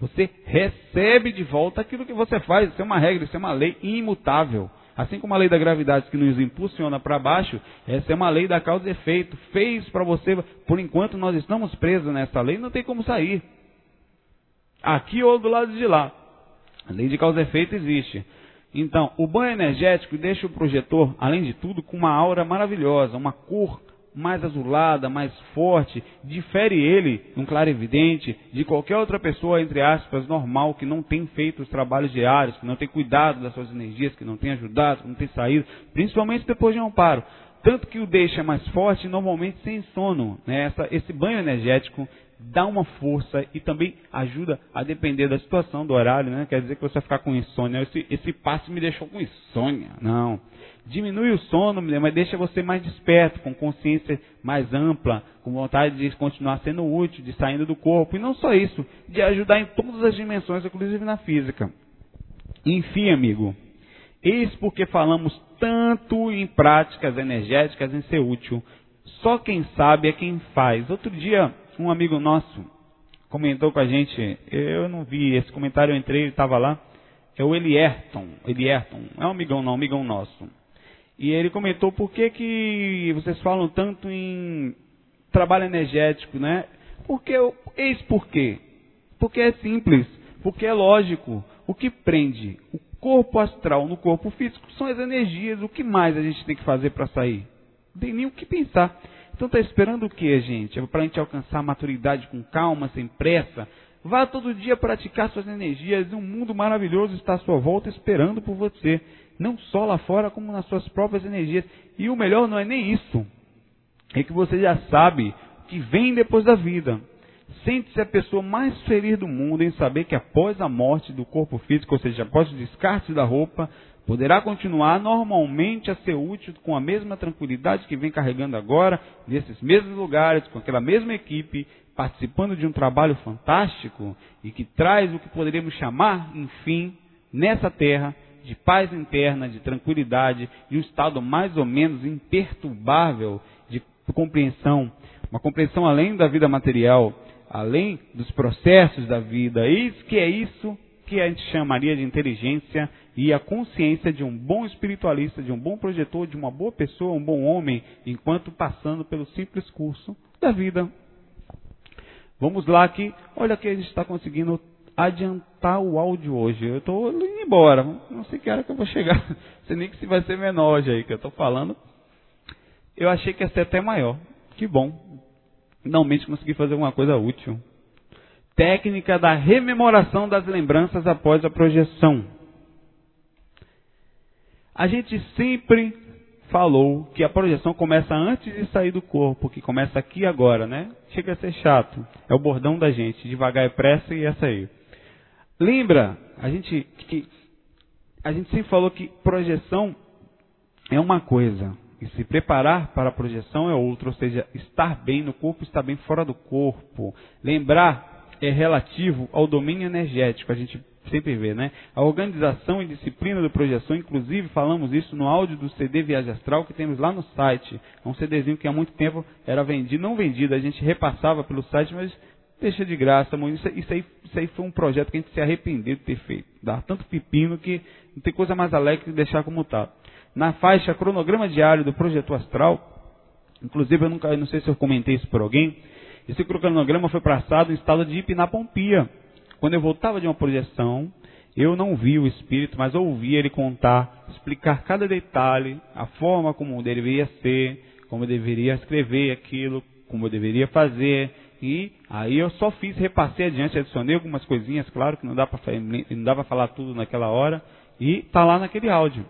Você recebe de volta aquilo que você faz. Isso é uma regra, isso é uma lei imutável. Assim como a lei da gravidade que nos impulsiona para baixo, essa é uma lei da causa e efeito. Fez para você, por enquanto nós estamos presos nessa lei, não tem como sair. Aqui ou do lado de lá. A lei de causa e efeito existe. Então, o banho energético deixa o projetor, além de tudo, com uma aura maravilhosa, uma cor mais azulada, mais forte, difere ele, um claro evidente, de qualquer outra pessoa, entre aspas, normal, que não tem feito os trabalhos diários, que não tem cuidado das suas energias, que não tem ajudado, que não tem saído, principalmente depois de um amparo. Tanto que o deixa mais forte, normalmente sem sono. Né? Essa, esse banho energético dá uma força e também ajuda a depender da situação, do horário, né? Quer dizer que você vai ficar com insônia. Esse, esse passe me deixou com insônia. Não. Diminui o sono, mas deixa você mais desperto, com consciência mais ampla, com vontade de continuar sendo útil, de saindo do corpo. E não só isso, de ajudar em todas as dimensões, inclusive na física. Enfim, amigo, eis porque falamos tanto em práticas energéticas em ser útil. Só quem sabe é quem faz. Outro dia, um amigo nosso comentou com a gente, eu não vi esse comentário, eu entrei, ele estava lá, é o Elierton, Elierton, é um amigão não, um amigão nosso. E ele comentou por que, que vocês falam tanto em trabalho energético, né? Porque, eis por quê. Porque é simples, porque é lógico. O que prende o corpo astral no corpo físico são as energias. O que mais a gente tem que fazer para sair? Não tem nem o que pensar. Então está esperando o que, gente? É para a gente alcançar a maturidade com calma, sem pressa? Vá todo dia praticar suas energias. Um mundo maravilhoso está à sua volta esperando por você. Não só lá fora, como nas suas próprias energias. E o melhor não é nem isso. É que você já sabe que vem depois da vida. Sente-se a pessoa mais feliz do mundo em saber que após a morte do corpo físico, ou seja, após o descarte da roupa, poderá continuar normalmente a ser útil com a mesma tranquilidade que vem carregando agora, nesses mesmos lugares, com aquela mesma equipe, participando de um trabalho fantástico e que traz o que poderíamos chamar, enfim, nessa terra, de paz interna, de tranquilidade e um estado mais ou menos imperturbável de compreensão, uma compreensão além da vida material, além dos processos da vida. Eis que é isso que a gente chamaria de inteligência e a consciência de um bom espiritualista, de um bom projetor, de uma boa pessoa, um bom homem, enquanto passando pelo simples curso da vida. Vamos lá que, olha que a gente está conseguindo adiantar o áudio hoje. Eu estou indo embora, não sei que hora que eu vou chegar, não nem que se vai ser menor já aí que eu estou falando. Eu achei que ia ser até maior. Que bom. Finalmente consegui fazer alguma coisa útil. Técnica da rememoração das lembranças após a projeção. A gente sempre falou que a projeção começa antes de sair do corpo, que começa aqui agora, né? Chega a ser chato. É o bordão da gente, devagar é pressa e essa aí. Lembra, a gente que a gente sempre falou que projeção é uma coisa e se preparar para a projeção é outra, ou seja, estar bem no corpo, estar bem fora do corpo. Lembrar é relativo ao domínio energético, a gente sempre vê, né? A organização e disciplina da projeção, inclusive falamos isso no áudio do CD Viagem Astral que temos lá no site. É um CDzinho que há muito tempo era vendido, não vendido, a gente repassava pelo site, mas deixa de graça. Isso, isso, aí, isso aí foi um projeto que a gente se arrependeu de ter feito. Dá tanto pepino que não tem coisa mais alegre que deixar como está. Na faixa cronograma diário do Projeto Astral, inclusive eu, nunca, não sei se eu comentei isso por alguém, esse cronograma foi passado em estado de hipnapompia. Quando eu voltava de uma projeção, eu não vi o espírito, mas ouvi ele contar, explicar cada detalhe, a forma como deveria ser, como eu deveria escrever aquilo, como eu deveria fazer. E aí eu só fiz, repassei adiante, adicionei algumas coisinhas, claro que não dá para não dá para falar tudo naquela hora, e está lá naquele áudio.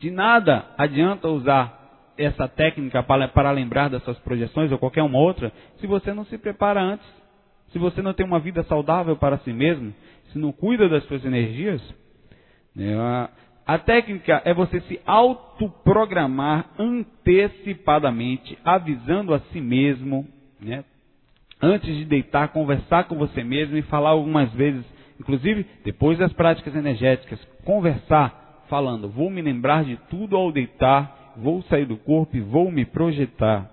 De nada adianta usar essa técnica para, para lembrar das suas projeções ou qualquer uma outra, se você não se prepara antes, se você não tem uma vida saudável para si mesmo, se não cuida das suas energias. Né, a, a técnica é você se autoprogramar antecipadamente, avisando a si mesmo, né, antes de deitar, conversar com você mesmo e falar algumas vezes, inclusive depois das práticas energéticas, conversar falando, vou me lembrar de tudo ao deitar, vou sair do corpo e vou me projetar.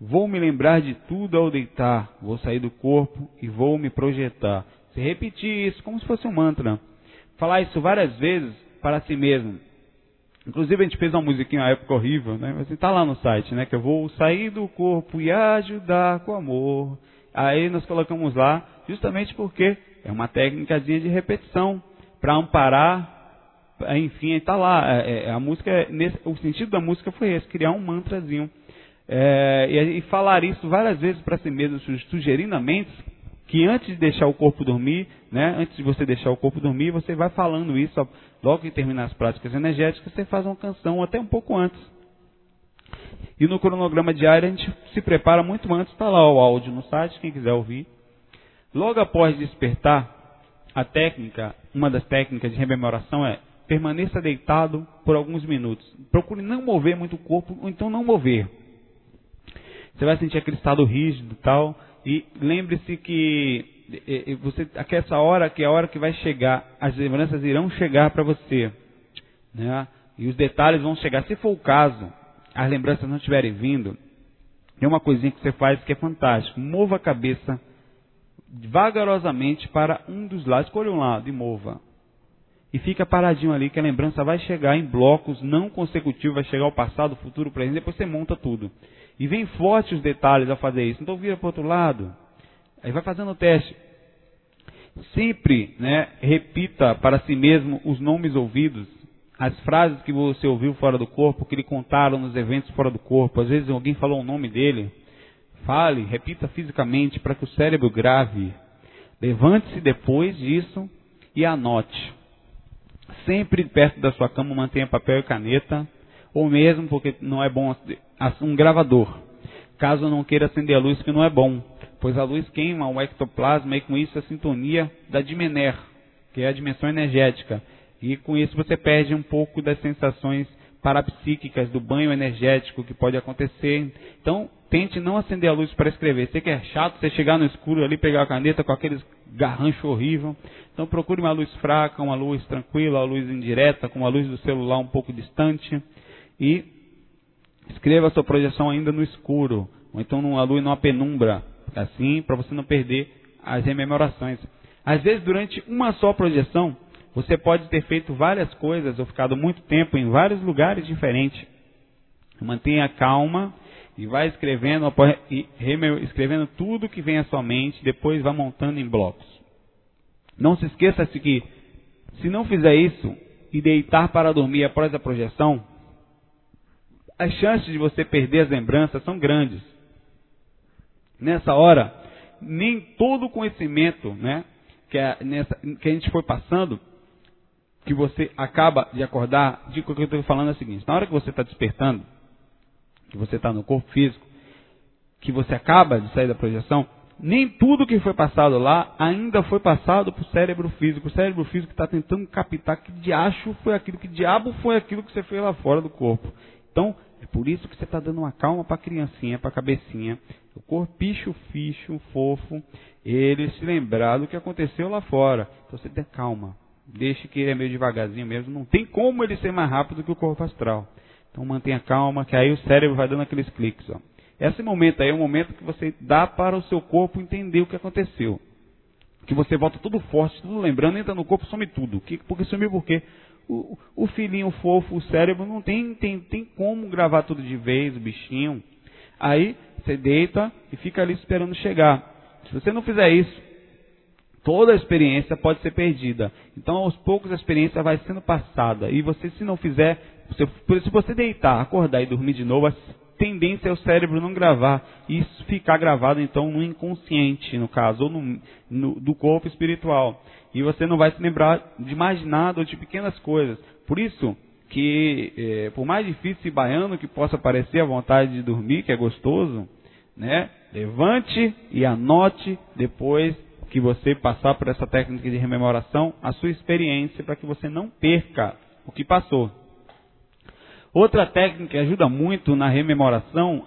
Vou me lembrar de tudo ao deitar, vou sair do corpo e vou me projetar. Se repetir isso como se fosse um mantra. Falar isso várias vezes para si mesmo. Inclusive a gente fez uma musiquinha na época horrível, né? Mas está lá no site, né? Que eu vou sair do corpo e ajudar com amor. Aí nós colocamos lá, justamente porque é uma técnica de repetição para amparar enfim, está lá. É, é, a música, nesse, o sentido da música foi esse, criar um mantrazinho. É, e, e, falar isso várias vezes para si mesmo, sugerindo a mente que antes de deixar o corpo dormir, né, antes de você deixar o corpo dormir, você vai falando isso, logo que terminar as práticas energéticas, você faz uma canção até um pouco antes. E no cronograma diário a gente se prepara muito antes, está lá o áudio no site, quem quiser ouvir. Logo após despertar, a técnica, uma das técnicas de rememoração é permaneça deitado por alguns minutos. Procure não mover muito o corpo, ou então não mover. Você vai sentir aquele estado rígido e tal. E lembre-se que você, aqui é essa hora que é a hora que vai chegar, as lembranças irão chegar para você. Né? E os detalhes vão chegar. Se for o caso, as lembranças não estiverem vindo, tem uma coisinha que você faz que é fantástico. Mova a cabeça vagarosamente para um dos lados. Escolha um lado e mova e fica paradinho ali que a lembrança vai chegar em blocos não consecutivos, vai chegar ao passado, futuro, presente, depois você monta tudo. E vem forte os detalhes ao fazer isso. Então vira para o outro lado. Aí vai fazendo o teste. Sempre né, repita para si mesmo os nomes ouvidos, as frases que você ouviu fora do corpo, que lhe contaram nos eventos fora do corpo. Às vezes alguém falou o nome dele. Fale, repita fisicamente para que o cérebro grave. Levante-se depois disso e anote sempre perto da sua cama mantenha papel e caneta, ou mesmo, porque não é bom, um gravador. Caso não queira acender a luz, que não é bom, pois a luz queima o ectoplasma e com isso a sintonia da dimener, que é a dimensão energética. E com isso você perde um pouco das sensações parapsíquicas do banho energético que pode acontecer. Então, tente não acender a luz para escrever. Sei que é chato você chegar no escuro ali, pegar a caneta com aqueles garrancho horrível. Então procure uma luz fraca, uma luz tranquila, uma luz indireta, com a luz do celular um pouco distante. E escreva a sua projeção ainda no escuro, ou então numa luz numa penumbra, assim, para você não perder as rememorações. Às vezes, durante uma só projeção, você pode ter feito várias coisas ou ficado muito tempo em vários lugares diferentes. Mantenha calma e vai escrevendo, escrevendo tudo que vem à sua mente, depois vá montando em blocos. Não se esqueça de que, se não fizer isso e deitar para dormir após a projeção, as chances de você perder as lembranças são grandes. Nessa hora, nem todo o conhecimento né, que, a, nessa, que a gente foi passando, que você acaba de acordar, de que eu estou falando é o seguinte: na hora que você está despertando, que você está no corpo físico, que você acaba de sair da projeção, nem tudo que foi passado lá ainda foi passado para o cérebro físico. O cérebro físico está tentando captar que diacho foi aquilo, que diabo foi aquilo que você fez lá fora do corpo. Então, é por isso que você está dando uma calma para a criancinha, para a cabecinha. O corpicho, ficho, fofo, ele se lembrar do que aconteceu lá fora. Então você dê calma. Deixe que ele é meio devagarzinho mesmo. Não tem como ele ser mais rápido que o corpo astral. Então mantenha calma, que aí o cérebro vai dando aqueles cliques. Ó. Esse momento aí é o momento que você dá para o seu corpo entender o que aconteceu. Que você volta tudo forte, tudo lembrando, entra no corpo some tudo. Que, porque sumiu por quê? O, o filhinho fofo, o cérebro, não tem, tem, tem como gravar tudo de vez, o bichinho. Aí você deita e fica ali esperando chegar. Se você não fizer isso, toda a experiência pode ser perdida. Então, aos poucos, a experiência vai sendo passada. E você, se não fizer, se você deitar, acordar e dormir de novo, tendência é o cérebro não gravar e isso ficar gravado então no inconsciente, no caso, ou no, no, do corpo espiritual. E você não vai se lembrar de mais nada ou de pequenas coisas. Por isso que, é, por mais difícil e baiano que possa parecer a vontade de dormir, que é gostoso, né? Levante e anote depois que você passar por essa técnica de rememoração a sua experiência para que você não perca o que passou. Outra técnica que ajuda muito na rememoração,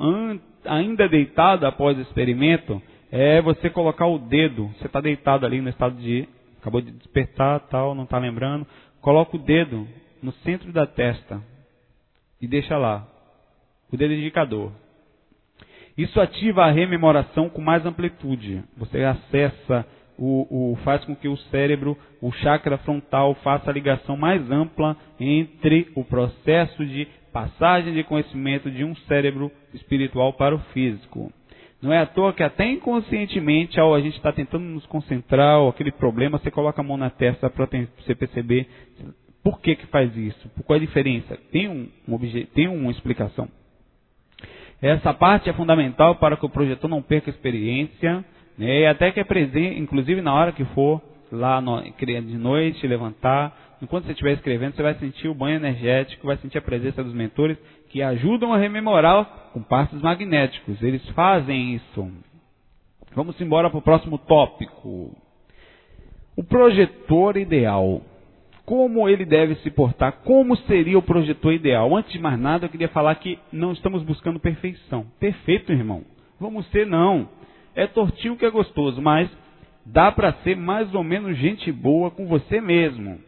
ainda deitado após o experimento, é você colocar o dedo. Você está deitado ali no estado de. Acabou de despertar, tal, não está lembrando. Coloca o dedo no centro da testa e deixa lá. O dedo indicador. Isso ativa a rememoração com mais amplitude. Você acessa o, o, faz com que o cérebro, o chakra frontal, faça a ligação mais ampla entre o processo de passagem de conhecimento de um cérebro espiritual para o físico. Não é à toa que até inconscientemente, ao a gente estar tá tentando nos concentrar, ou aquele problema, você coloca a mão na testa para você perceber por que, que faz isso, qual é a diferença. Tem, um, um tem uma explicação. Essa parte é fundamental para que o projetor não perca experiência, né, e até que é presente, inclusive na hora que for lá no, de noite, levantar, enquanto você estiver escrevendo, você vai sentir o banho energético, vai sentir a presença dos mentores que ajudam a rememorar com passos magnéticos. Eles fazem isso. Vamos embora para o próximo tópico. O projetor ideal. Como ele deve se portar? Como seria o projetor ideal? Antes de mais nada, eu queria falar que não estamos buscando perfeição. Perfeito, irmão. Vamos ser, não. É tortinho que é gostoso, mas dá para ser mais ou menos gente boa com você mesmo.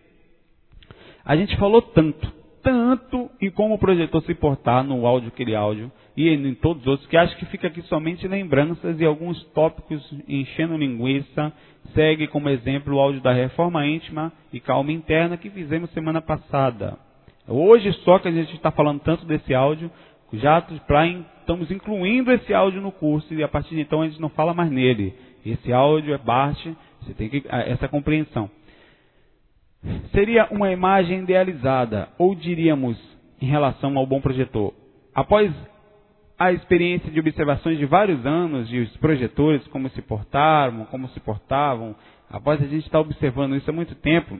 A gente falou tanto, tanto em como o projetor se portar no áudio, aquele áudio, e em todos os outros, que acho que fica aqui somente lembranças e alguns tópicos enchendo linguiça. Segue como exemplo o áudio da reforma íntima e calma interna que fizemos semana passada. Hoje só que a gente está falando tanto desse áudio, já estamos incluindo esse áudio no curso e a partir de então a gente não fala mais nele. Esse áudio é parte, você tem que essa compreensão seria uma imagem idealizada, ou diríamos, em relação ao bom projetor. Após a experiência de observações de vários anos de os projetores, como se portavam, como se portavam, após a gente estar observando isso há muito tempo,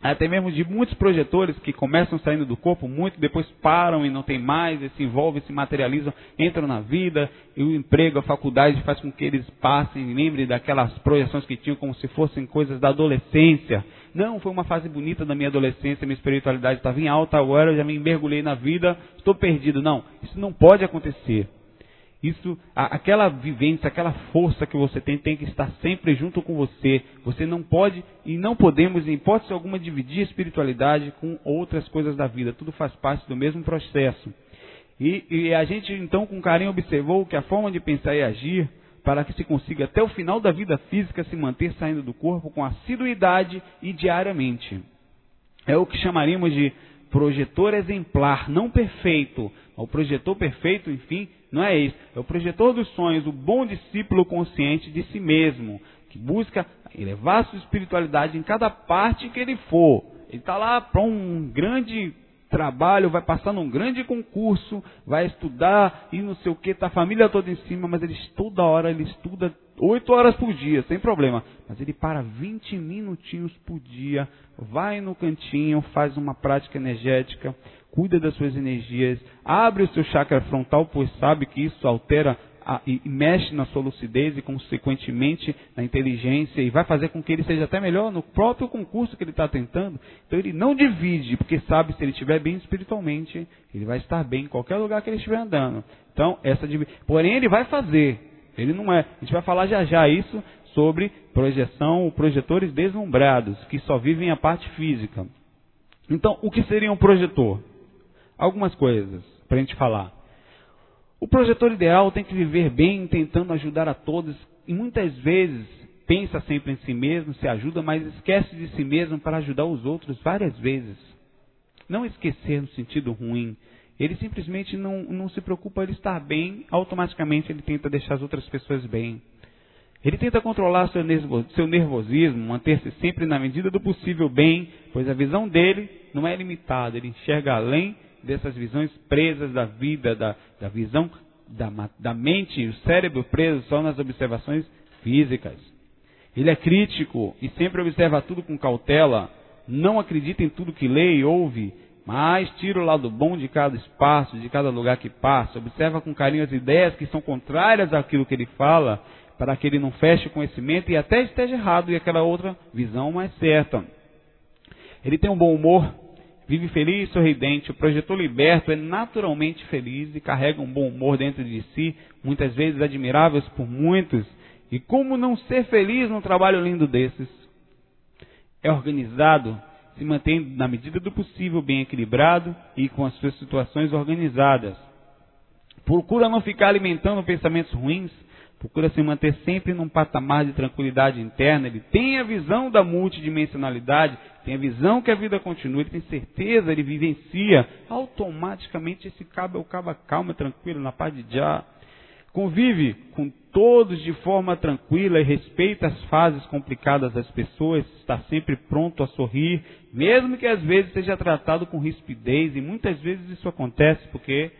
até mesmo de muitos projetores que começam saindo do corpo muito, depois param e não tem mais, e se envolvem, se materializam, entram na vida, e o emprego, a faculdade faz com que eles passem, lembrem daquelas projeções que tinham como se fossem coisas da adolescência. Não, foi uma fase bonita da minha adolescência, minha espiritualidade estava em alta, agora eu já me mergulhei na vida, estou perdido. Não, isso não pode acontecer. Isso, aquela vivência, aquela força que você tem, tem que estar sempre junto com você. Você não pode e não podemos, em hipótese alguma, dividir a espiritualidade com outras coisas da vida. Tudo faz parte do mesmo processo. E, e a gente, então, com carinho, observou que a forma de pensar e agir, para que se consiga até o final da vida física se manter saindo do corpo com assiduidade e diariamente. É o que chamaríamos de projetor exemplar, não perfeito. O projetor perfeito, enfim, não é isso. É o projetor dos sonhos, o bom discípulo consciente de si mesmo, que busca elevar sua espiritualidade em cada parte que ele for. Ele está lá para um grande trabalho, vai passar num grande concurso, vai estudar e não sei o que, tá a família toda em cima, mas ele toda hora ele estuda oito horas por dia, sem problema. Mas ele para 20 minutinhos por dia, vai no cantinho, faz uma prática energética, cuida das suas energias, abre o seu chakra frontal, pois sabe que isso altera a, e mexe na sua lucidez e, consequentemente, na inteligência e vai fazer com que ele seja até melhor no próprio concurso que ele está tentando. Então ele não divide, porque sabe se ele estiver bem espiritualmente, ele vai estar bem em qualquer lugar que ele estiver andando. Então, essa porém ele vai fazer. Ele não é. A gente vai falar já já isso sobre projeção, projetores deslumbrados, que só vivem a parte física. Então, o que seria um projetor? Algumas coisas para a gente falar. O projetor ideal tem que viver bem, tentando ajudar a todos, e muitas vezes pensa sempre em si mesmo, se ajuda, mas esquece de si mesmo para ajudar os outros várias vezes. Não esquecer no sentido ruim. Ele simplesmente não, não se preocupa ele estar bem, automaticamente ele tenta deixar as outras pessoas bem. Ele tenta controlar seu, seu nervosismo, manter-se sempre na medida do possível bem, pois a visão dele não é limitada, ele enxerga além dessas visões presas da vida, da, da visão da, da mente o cérebro preso só nas observações físicas. Ele é crítico e sempre observa tudo com cautela, não acredita em tudo que lê e ouve, mas tira o lado bom de cada espaço, de cada lugar que passa, observa com carinho as ideias que são contrárias àquilo que ele fala, para que ele não feche o conhecimento e até esteja errado e aquela outra visão mais certa. Ele tem um bom humor, vive feliz e sorridente. O projetor liberto é naturalmente feliz e carrega um bom humor dentro de si, muitas vezes admiráveis por muitos. E como não ser feliz num trabalho lindo desses? É organizado, se mantém na medida do possível bem equilibrado e com as suas situações organizadas. Procura não ficar alimentando pensamentos ruins, procura se manter sempre num patamar de tranquilidade interna. Ele tem a visão da multidimensionalidade, tem a visão que a vida continua, ele tem certeza, ele vivencia. Automaticamente esse cabo é o cabo calma, tranquilo, na paz de já. Convive com todos de forma tranquila e respeita as fases complicadas das pessoas, está sempre pronto a sorrir, mesmo que às vezes seja tratado com rispidez, e muitas vezes isso acontece porque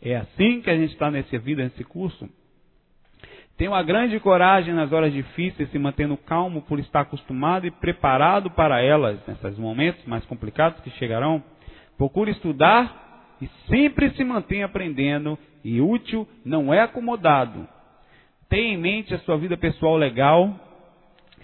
é assim que a gente está nessa vida, nesse curso. Tem uma grande coragem nas horas difíceis, se mantendo calmo por estar acostumado e preparado para elas, nesses momentos mais complicados que chegarão. Procure estudar e sempre se mantém aprendendo e útil, não é acomodado. Tenha em mente a sua vida pessoal legal,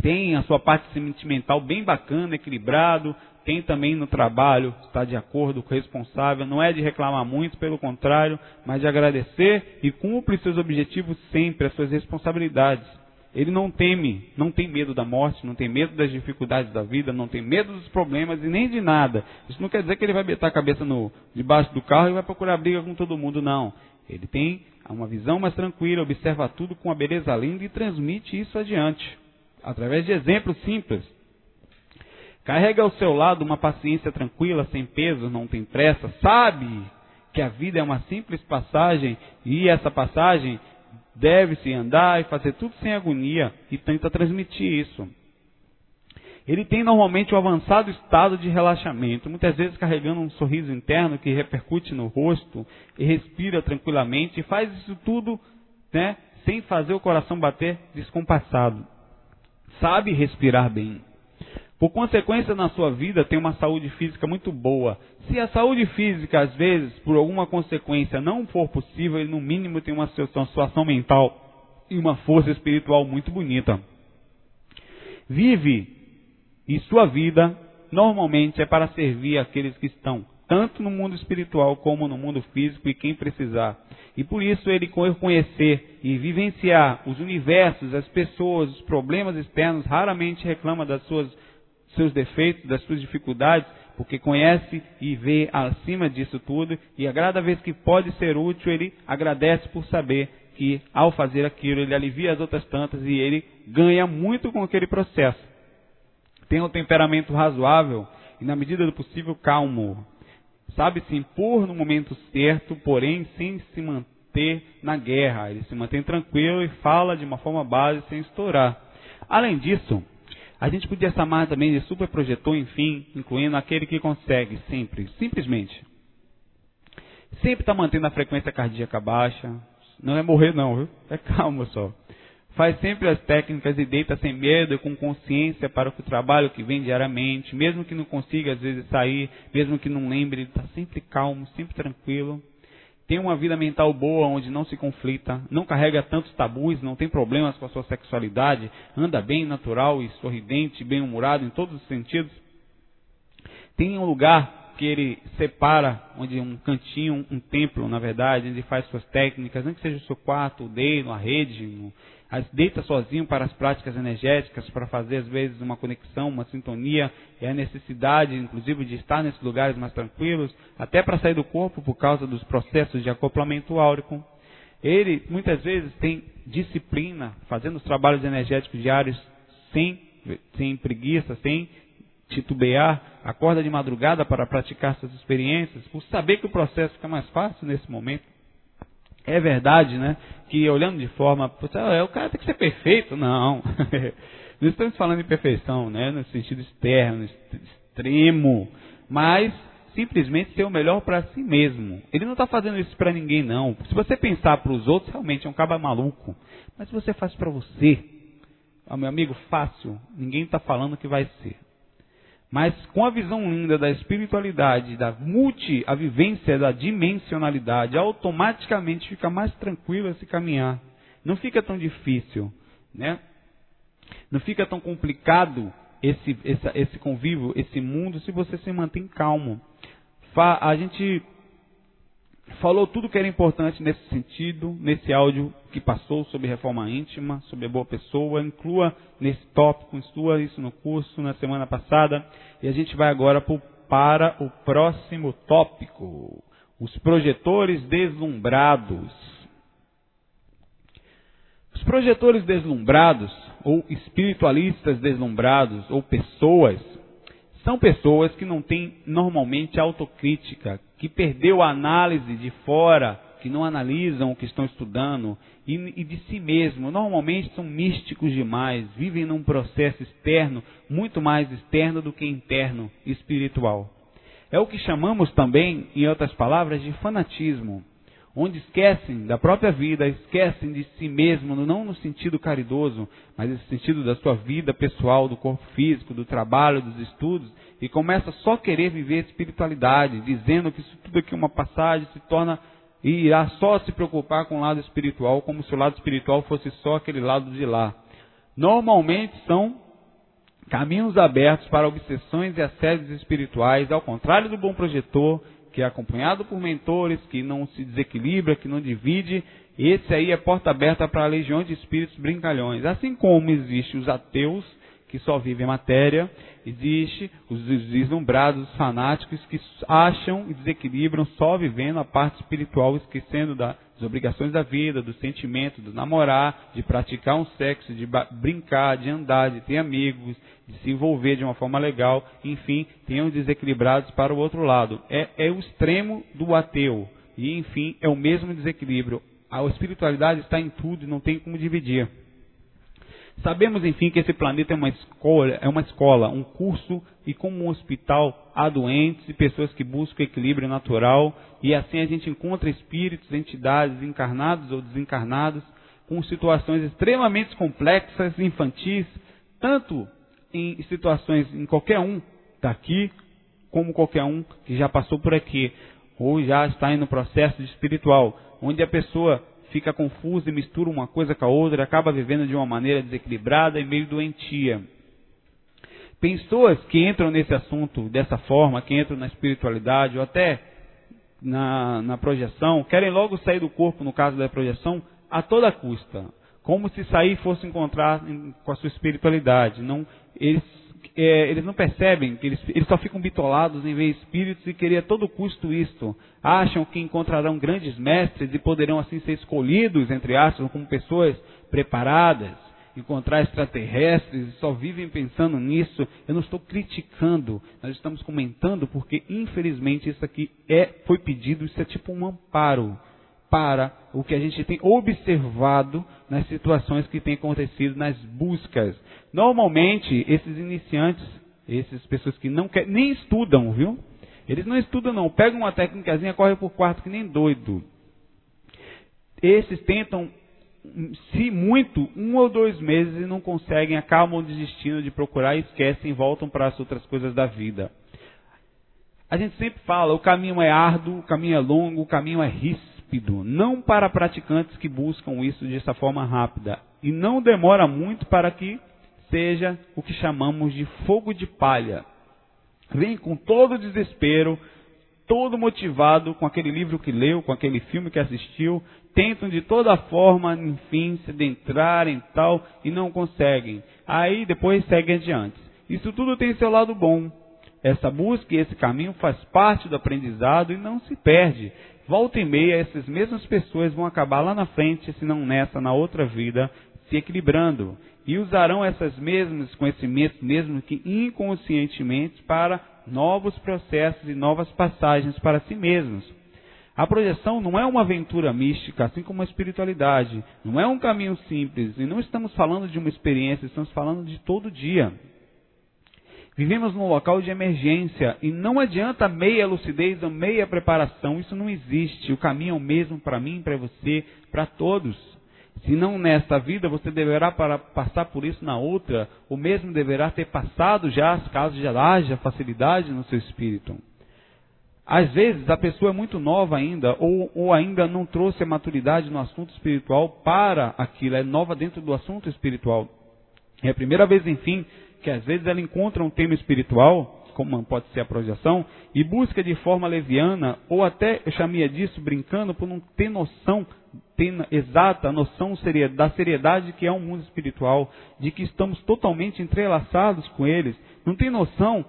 tem a sua parte sentimental bem bacana, equilibrado, tem também no trabalho, está de acordo, responsável, não é de reclamar muito, pelo contrário, mas de agradecer e cumpre seus objetivos sempre, as suas responsabilidades. Ele não teme, não tem medo da morte, não tem medo das dificuldades da vida, não tem medo dos problemas e nem de nada. Isso não quer dizer que ele vai botar a cabeça no, debaixo do carro e vai procurar briga com todo mundo, não. Ele tem uma visão mais tranquila, observa tudo com uma beleza linda e transmite isso adiante, através de exemplos simples. Carrega ao seu lado uma paciência tranquila, sem peso, não tem pressa, sabe que a vida é uma simples passagem e essa passagem deve-se andar e fazer tudo sem agonia e tenta transmitir isso. Ele tem normalmente um avançado estado de relaxamento, muitas vezes carregando um sorriso interno que repercute no rosto e respira tranquilamente e faz isso tudo né, sem fazer o coração bater descompassado. Sabe respirar bem. Por consequência, na sua vida tem uma saúde física muito boa. Se a saúde física, às vezes, por alguma consequência, não for possível, ele no mínimo tem uma situação mental e uma força espiritual muito bonita. Vive e sua vida normalmente é para servir aqueles que estão tanto no mundo espiritual como no mundo físico e quem precisar. E por isso ele conhecer e vivenciar os universos, as pessoas, os problemas externos, raramente reclama das suas seus defeitos, das suas dificuldades, porque conhece e vê acima disso tudo, e a cada vez que pode ser útil, ele agradece por saber que ao fazer aquilo, ele alivia as outras tantas e ele ganha muito com aquele processo. Tem um temperamento razoável e, na medida do possível, calmo. Sabe se impor no momento certo, porém sem se manter na guerra. Ele se mantém tranquilo e fala de uma forma base sem estourar. Além disso, a gente podia chamar também de superprojetor, enfim, incluindo aquele que consegue sempre, simplesmente. Sempre está mantendo a frequência cardíaca baixa. Não é morrer não, viu? É calma só. Faz sempre as técnicas e deita sem medo e com consciência para o trabalho que vem diariamente, mesmo que não consiga às vezes sair, mesmo que não lembre, ele está sempre calmo, sempre tranquilo. Tem uma vida mental boa, onde não se conflita, não carrega tantos tabus, não tem problemas com a sua sexualidade, anda bem natural e sorridente, bem humorado em todos os sentidos. Tem um lugar que ele separa, onde um cantinho, um templo, na verdade, onde ele faz suas técnicas, nem que seja o seu quarto, o day, a rede, no, deita sozinho para as práticas energéticas, para fazer às vezes uma conexão, uma sintonia, é a necessidade, inclusive, de estar nesses lugares mais tranquilos, até para sair do corpo por causa dos processos de acoplamento áurico. Ele muitas vezes tem disciplina, fazendo os trabalhos energéticos diários sem, sem preguiça, sem titubear, acorda de madrugada para praticar suas experiências, por saber que o processo fica mais fácil nesse momento. É verdade, né? Que olhando de forma, o cara tem que ser perfeito, não. Não estamos falando de perfeição, né? No sentido externo, extremo, mas simplesmente ser o melhor para si mesmo. Ele não está fazendo isso para ninguém, não. Se você pensar para os outros, realmente é um caba maluco. Mas se você faz para você, ah, meu amigo, fácil, ninguém está falando que vai ser. Mas com a visão linda da espiritualidade, da multi, a vivência da dimensionalidade, automaticamente fica mais tranquilo esse caminhar. Não fica tão difícil, né? Não fica tão complicado esse, esse, esse convívio, esse mundo, se você se mantém calmo. A gente falou tudo que era importante nesse sentido, nesse áudio que passou sobre reforma íntima, sobre a boa pessoa. Inclua nesse tópico, inclua isso no curso na semana passada. E a gente vai agora pro, para o próximo tópico: os projetores deslumbrados. Os projetores deslumbrados, ou espiritualistas deslumbrados, ou pessoas, são pessoas que não têm normalmente autocrítica, que perdeu a análise de fora, que não analisam o que estão estudando e, e, de si mesmo. Normalmente são místicos demais, vivem num processo externo, muito mais externo do que interno, espiritual. É o que chamamos também, em outras palavras, de fanatismo onde esquecem da própria vida, esquecem de si mesmo, não no sentido caridoso, mas no sentido da sua vida pessoal, do corpo físico, do trabalho, dos estudos, e começa só a querer viver espiritualidade, dizendo que isso tudo aqui é uma passagem, se torna e irá só se preocupar com o lado espiritual, como se o lado espiritual fosse só aquele lado de lá. Normalmente são caminhos abertos para obsessões e assédios espirituais, ao contrário do bom projetor, que é acompanhado por mentores, que não se desequilibra, que não divide, esse aí é porta aberta para legiões de espíritos brincalhões. Assim como existe os ateus, que só vivem matéria, existe os deslumbrados, os fanáticos que acham e desequilibram só vivendo a parte espiritual, esquecendo das obrigações da vida, do sentimento, do namorar, de praticar um sexo, de brincar, de andar, de ter amigos, de se envolver de uma forma legal, enfim, tenham desequilibrados para o outro lado. É, é o extremo do ateu. E, enfim, é o mesmo desequilíbrio. A espiritualidade está em tudo e não tem como dividir. Sabemos, enfim, que esse planeta é uma escola, é uma escola, um curso e como um hospital há doentes e pessoas que buscam equilíbrio natural e assim a gente encontra espíritos, entidades encarnados ou desencarnados com situações extremamente complexas, infantis, tanto em situações em qualquer um daqui como qualquer um que já passou por aqui ou já está no processo de espiritual, onde a pessoa fica confusa e mistura uma coisa com a outra, acaba vivendo de uma maneira desequilibrada e meio doentia. Pessoas que entram nesse assunto dessa forma, que entram na espiritualidade ou até na, na projeção, querem logo sair do corpo, no caso da projeção, a toda custa. Como se sair fosse encontrar com a sua espiritualidade. Não, eles é, eles não percebem eles, eles só ficam bitolados em ver espíritos e querer a todo custo isto. Acham que encontrarão grandes mestres e poderão assim ser escolhidos, entre aspas, como pessoas preparadas, encontrar extraterrestres e só vivem pensando nisso. Eu não estou criticando, nós estamos comentando porque infelizmente isso aqui é, foi pedido, isso é tipo um amparo para o que a gente tem observado nas situações que têm acontecido nas buscas. Normalmente, esses iniciantes, essas pessoas que não nem estudam, viu? Eles não estudam não, pegam uma técnicazinha, correm por quarto que nem doido. Esses tentam, se muito, um ou dois meses e não conseguem, acabam desistindo de procurar, esquecem, voltam para as outras coisas da vida. A gente sempre fala, o caminho é árduo, o caminho é longo, o caminho é ríspido rápido, não para praticantes que buscam isso dessa forma rápida. E não demora muito para que seja o que chamamos de fogo de palha. Vem com todo desespero, todo motivado com aquele livro que leu, com aquele filme que assistiu, tentam de toda forma, enfim, se adentrarem tal e não conseguem. Aí depois seguem adiante. Isso tudo tem seu lado bom. Essa busca e esse caminho faz parte do aprendizado e não se perde volta e meia, essas mesmas pessoas vão acabar lá na frente, se não nessa, na outra vida, se equilibrando. E usarão essas mesmas conhecimentos, mesmo que inconscientemente, para novos processos e novas passagens para si mesmos. A projeção não é uma aventura mística, assim como a espiritualidade. Não é um caminho simples. E não estamos falando de uma experiência, estamos falando de todo dia. Vivemos num local de emergência e não adianta meia lucidez ou meia preparação, isso não existe. O caminho é o mesmo para mim, para você, para todos. Se não nesta vida, você deverá para passar por isso na outra, o mesmo deverá ter passado já, caso já haja facilidade no seu espírito. Às vezes a pessoa é muito nova ainda, ou, ou ainda não trouxe a maturidade no assunto espiritual para aquilo, é nova dentro do assunto espiritual. É a primeira vez, enfim, que às vezes ela encontra um tema espiritual, como pode ser a projeção, e busca de forma leviana, ou até eu chamia disso brincando, por não ter noção ter exata noção da seriedade que é o um mundo espiritual, de que estamos totalmente entrelaçados com eles, não tem noção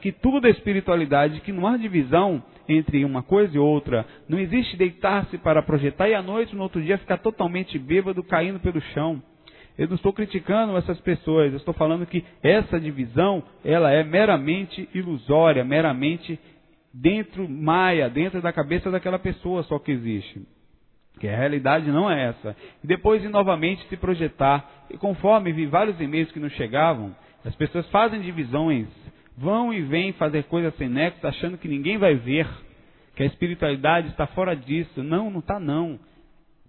que tudo é espiritualidade, que não há divisão entre uma coisa e outra, não existe deitar-se para projetar e à noite, no outro dia, ficar totalmente bêbado, caindo pelo chão. Eu não estou criticando essas pessoas, eu estou falando que essa divisão, ela é meramente ilusória, meramente dentro, maia, dentro da cabeça daquela pessoa só que existe. Que a realidade não é essa. E depois de novamente se projetar, e conforme vi vários e-mails que nos chegavam, as pessoas fazem divisões, vão e vêm fazer coisas sem nexo, achando que ninguém vai ver, que a espiritualidade está fora disso. Não, não está não.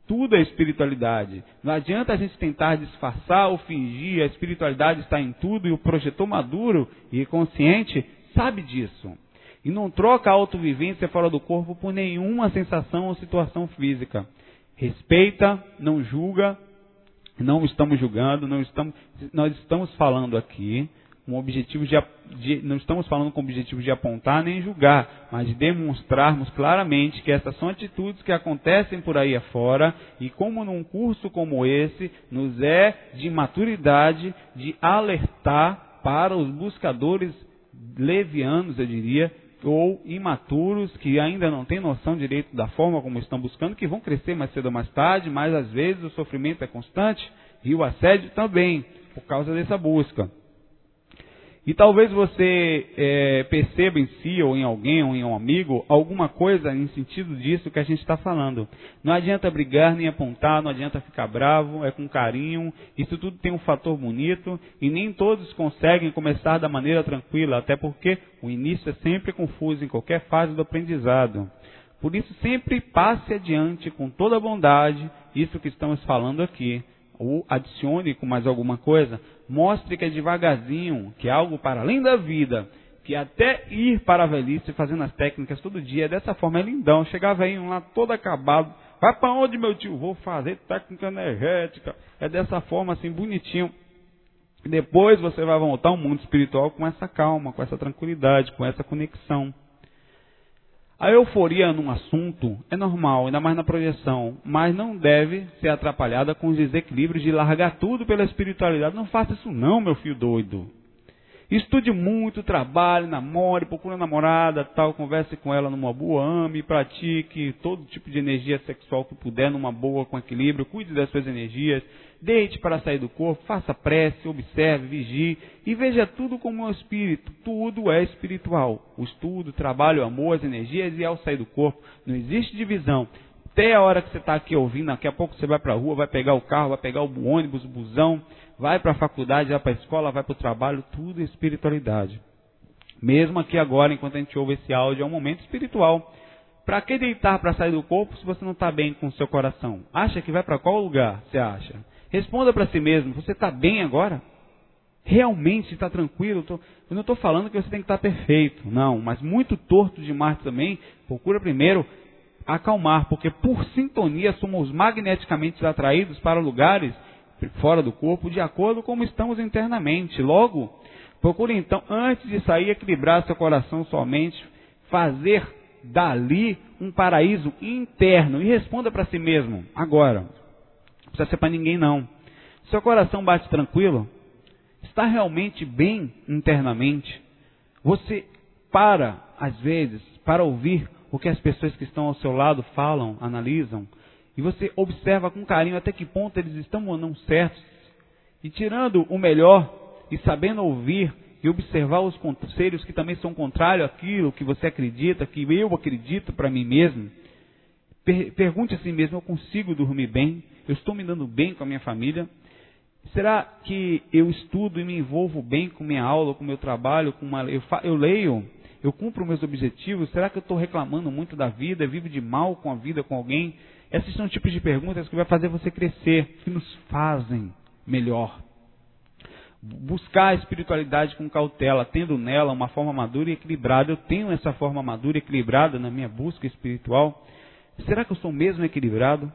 Tudo é espiritualidade. Não adianta a gente tentar disfarçar ou fingir, a espiritualidade está em tudo e o projetor maduro e consciente sabe disso. E não troca a autovivência fora do corpo por nenhuma sensação ou situação física. Respeita, não julga, não estamos julgando, não estamos, nós estamos falando aqui com objetivo de, de, não estamos falando com o objetivo de apontar nem julgar, mas de demonstrarmos claramente que essas são atitudes que acontecem por aí afora e como num curso como esse nos é de maturidade de alertar para os buscadores levianos, eu diria, ou imaturos que ainda não têm noção direito da forma como estão buscando, que vão crescer mais cedo ou mais tarde, mas às vezes o sofrimento é constante e o assédio também, por causa dessa busca. E talvez você é, perceba em si, ou em alguém, ou em um amigo, alguma coisa em sentido disso que a gente está falando. Não adianta brigar nem apontar, não adianta ficar bravo, é com carinho. Isso tudo tem um fator bonito e nem todos conseguem começar da maneira tranquila, até porque o início é sempre confuso em qualquer fase do aprendizado. Por isso, sempre passe adiante com toda bondade isso que estamos falando aqui ou adicione com mais alguma coisa, mostre que é devagarzinho, que é algo para além da vida, que até ir para a velhice fazendo as técnicas todo dia, dessa forma é lindão. Chegar velhinho lá todo acabado, vai para onde meu tio? Vou fazer técnica energética. É dessa forma assim, bonitinho. Depois você vai voltar ao mundo espiritual com essa calma, com essa tranquilidade, com essa conexão. A euforia num assunto é normal, ainda mais na projeção, mas não deve ser atrapalhada com os desequilíbrios de largar tudo pela espiritualidade. Não faça isso não, meu filho doido. Estude muito, trabalhe, namore, procure namorada, tal, converse com ela numa boa, ame, pratique todo tipo de energia sexual que puder numa boa, com equilíbrio, cuide das suas energias, deite para sair do corpo, faça prece, observe, vigie e veja tudo como um espírito. Tudo é espiritual. O estudo, o trabalho, o amor, as energias e ao sair do corpo. Não existe divisão. Até a hora que você está aqui ouvindo, daqui a pouco você vai para a rua, vai pegar o carro, vai pegar o ônibus, o busão, vai para a faculdade, vai para a escola, vai para o trabalho, tudo é espiritualidade. Mesmo aqui agora, enquanto a gente ouve esse áudio, é um momento espiritual. Para que deitar para sair do corpo se você não está bem com o seu coração? Acha que vai para qual lugar? Você acha? Responda para si mesmo: você está bem agora? Realmente está tranquilo? Eu não estou falando que você tem que estar perfeito, não, mas muito torto demais também. Procura primeiro acalmar, porque por sintonia somos magneticamente atraídos para lugares fora do corpo, de acordo com como estamos internamente. Logo, procure então, antes de sair, equilibrar seu coração somente, fazer dali um paraíso interno. E responda para si mesmo, agora. Precisa ser para ninguém não. Seu coração bate tranquilo? Está realmente bem internamente? Você para, às vezes, para ouvir o que as pessoas que estão ao seu lado falam, analisam, e você observa com carinho até que ponto eles estão ou não certos, e tirando o melhor e sabendo ouvir e observar os conselhos que também são contrários àquilo que você acredita, que eu acredito para mim mesmo, per pergunte a si mesmo: eu consigo dormir bem? Eu estou me dando bem com a minha família? Será que eu estudo e me envolvo bem com minha aula, com meu trabalho, com uma, eu, fa, eu leio, eu cumpro meus objetivos? Será que eu estou reclamando muito da vida, vivo de mal com a vida, com alguém? Esses são tipos de perguntas que vai fazer você crescer, que nos fazem melhor. Buscar a espiritualidade com cautela, tendo nela uma forma madura e equilibrada. Eu tenho essa forma madura e equilibrada na minha busca espiritual. Será que eu sou mesmo equilibrado?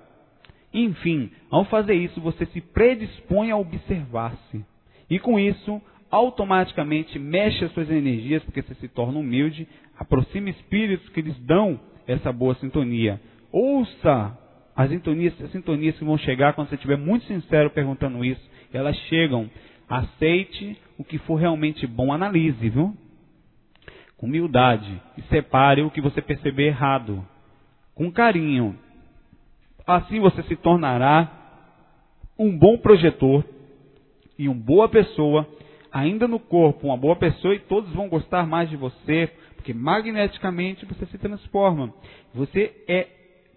Enfim, ao fazer isso, você se predispõe a observar-se. E com isso, automaticamente mexe as suas energias, porque você se torna humilde, aproxima espíritos que lhes dão essa boa sintonia. Ouça as sintonias, as sintonias que vão chegar quando você estiver muito sincero perguntando isso. Elas chegam. Aceite o que for realmente bom, analise, viu? Com humildade. E separe o que você perceber errado. Com carinho. Assim você se tornará um bom projetor e uma boa pessoa, ainda no corpo, uma boa pessoa, e todos vão gostar mais de você, porque magneticamente você se transforma. Você é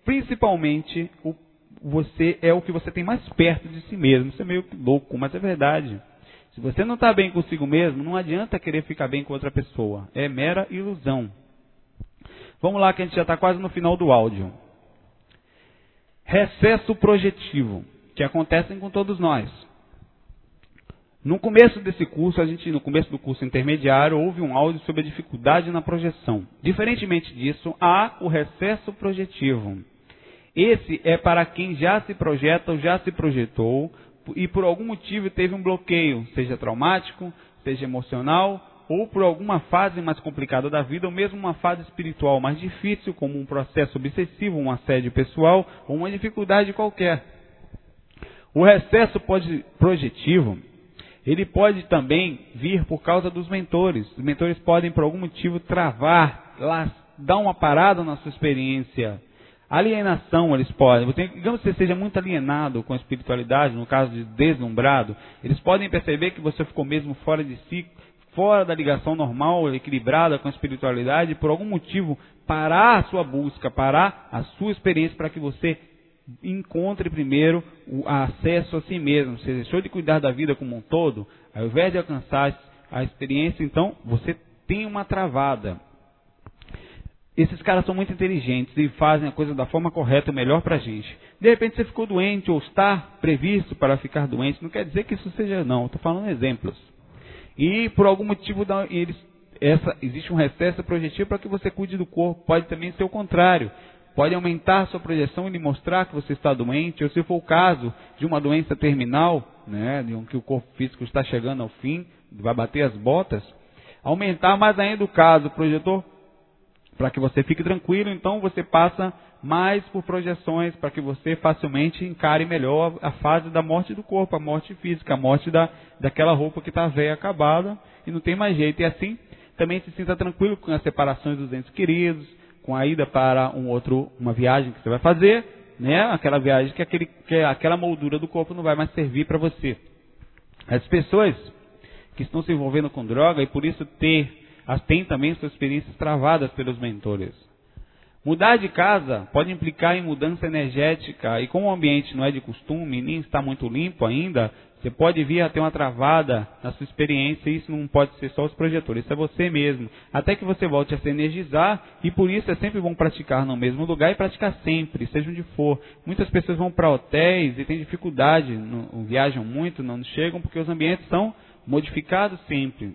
principalmente o, você é o que você tem mais perto de si mesmo. Isso é meio louco, mas é verdade. Se você não está bem consigo mesmo, não adianta querer ficar bem com outra pessoa. É mera ilusão. Vamos lá que a gente já está quase no final do áudio. Recesso projetivo, que acontecem com todos nós. No começo desse curso, a gente, no começo do curso intermediário, houve um áudio sobre a dificuldade na projeção. Diferentemente disso, há o recesso projetivo. Esse é para quem já se projeta ou já se projetou e por algum motivo teve um bloqueio, seja traumático, seja emocional ou por alguma fase mais complicada da vida, ou mesmo uma fase espiritual mais difícil, como um processo obsessivo, um assédio pessoal ou uma dificuldade qualquer. O recesso projetivo, ele pode também vir por causa dos mentores. Os mentores podem, por algum motivo, travar, dar uma parada na sua experiência. Alienação eles podem. Digamos que você seja muito alienado com a espiritualidade, no caso de deslumbrado, eles podem perceber que você ficou mesmo fora de si, fora da ligação normal, equilibrada com a espiritualidade, por algum motivo parar a sua busca, parar a sua experiência para que você encontre primeiro o acesso a si mesmo. Você deixou de cuidar da vida como um todo, ao invés de alcançar a experiência, então você tem uma travada. Esses caras são muito inteligentes e fazem a coisa da forma correta, melhor para a gente. De repente você ficou doente ou está previsto para ficar doente, não quer dizer que isso seja não, estou falando exemplos. E por algum motivo eles, essa, existe um recesso projetivo para que você cuide do corpo. Pode também ser o contrário. Pode aumentar sua projeção e lhe mostrar que você está doente, ou se for o caso de uma doença terminal, né, de um que o corpo físico está chegando ao fim, vai bater as botas, aumentar mais ainda o caso, projetor, para que você fique tranquilo, então você passa mais por projeções para que você facilmente encare melhor a fase da morte do corpo, a morte física, a morte da, daquela roupa que está velha, acabada e não tem mais jeito. E assim também se sinta tranquilo com as separações dos entes queridos, com a ida para um outro, uma viagem que você vai fazer, né? Aquela viagem que, aquele, que aquela moldura do corpo não vai mais servir para você. As pessoas que estão se envolvendo com droga e por isso ter, as têm também suas experiências travadas pelos mentores. Mudar de casa pode implicar em mudança energética e como o ambiente não é de costume, nem está muito limpo ainda, você pode vir a ter uma travada na sua experiência e isso não pode ser só os projetores, isso é você mesmo. Até que você volte a se energizar e por isso é sempre bom praticar no mesmo lugar e praticar sempre, seja onde for. Muitas pessoas vão para hotéis e têm dificuldade, não, viajam muito, não chegam porque os ambientes são modificados sempre.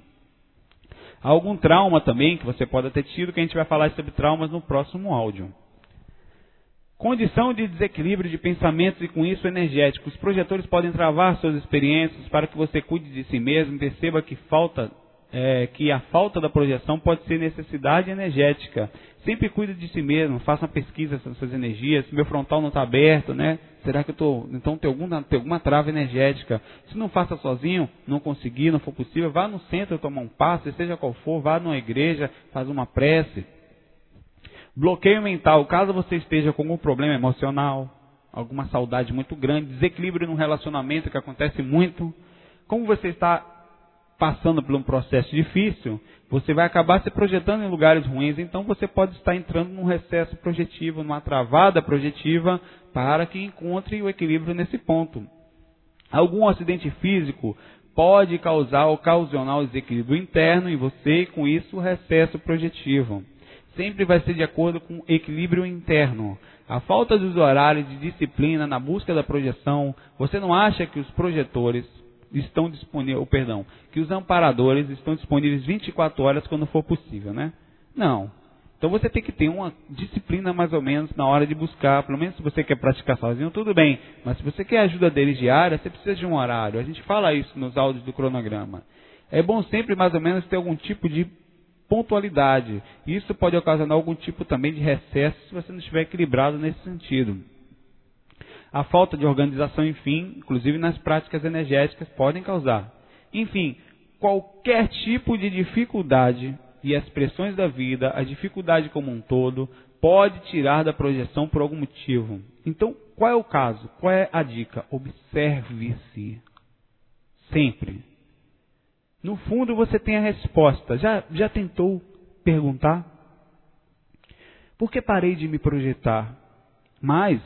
Há algum trauma também que você pode ter tido, que a gente vai falar sobre traumas no próximo áudio. Condição de desequilíbrio de pensamentos e com isso energético. Os projetores podem travar suas experiências para que você cuide de si mesmo, perceba que falta é, que a falta da projeção pode ser necessidade energética. Sempre cuide de si mesmo, faça uma pesquisa sobre suas energias. Se meu frontal não está aberto, né? Será que eu estou. Então tem alguma, tem alguma trava energética. Se não faça sozinho, não conseguir, não for possível, vá no centro tomar um passe, seja qual for, vá numa igreja, faz uma prece. Bloqueio mental, caso você esteja com algum problema emocional, alguma saudade muito grande, desequilíbrio no relacionamento que acontece muito. Como você está passando por um processo difícil, você vai acabar se projetando em lugares ruins, então você pode estar entrando num recesso projetivo, numa travada projetiva, para que encontre o equilíbrio nesse ponto. Algum acidente físico pode causar ocasional desequilíbrio interno em você e com isso recesso projetivo. Sempre vai ser de acordo com o equilíbrio interno. A falta dos horários de disciplina na busca da projeção, você não acha que os projetores estão disponíveis, perdão, que os amparadores estão disponíveis 24 horas quando for possível, né? Não. Então você tem que ter uma disciplina mais ou menos na hora de buscar, pelo menos se você quer praticar sozinho, tudo bem. Mas se você quer ajuda deles diária, você precisa de um horário. A gente fala isso nos áudios do cronograma. É bom sempre mais ou menos ter algum tipo de pontualidade. Isso pode ocasionar algum tipo também de recesso se você não estiver equilibrado nesse sentido. A falta de organização, enfim, inclusive nas práticas energéticas, podem causar. Enfim, qualquer tipo de dificuldade e as pressões da vida, a dificuldade como um todo, pode tirar da projeção por algum motivo. Então, qual é o caso? Qual é a dica? Observe-se. Sempre. No fundo, você tem a resposta. Já, já tentou perguntar? Por que parei de me projetar? Mas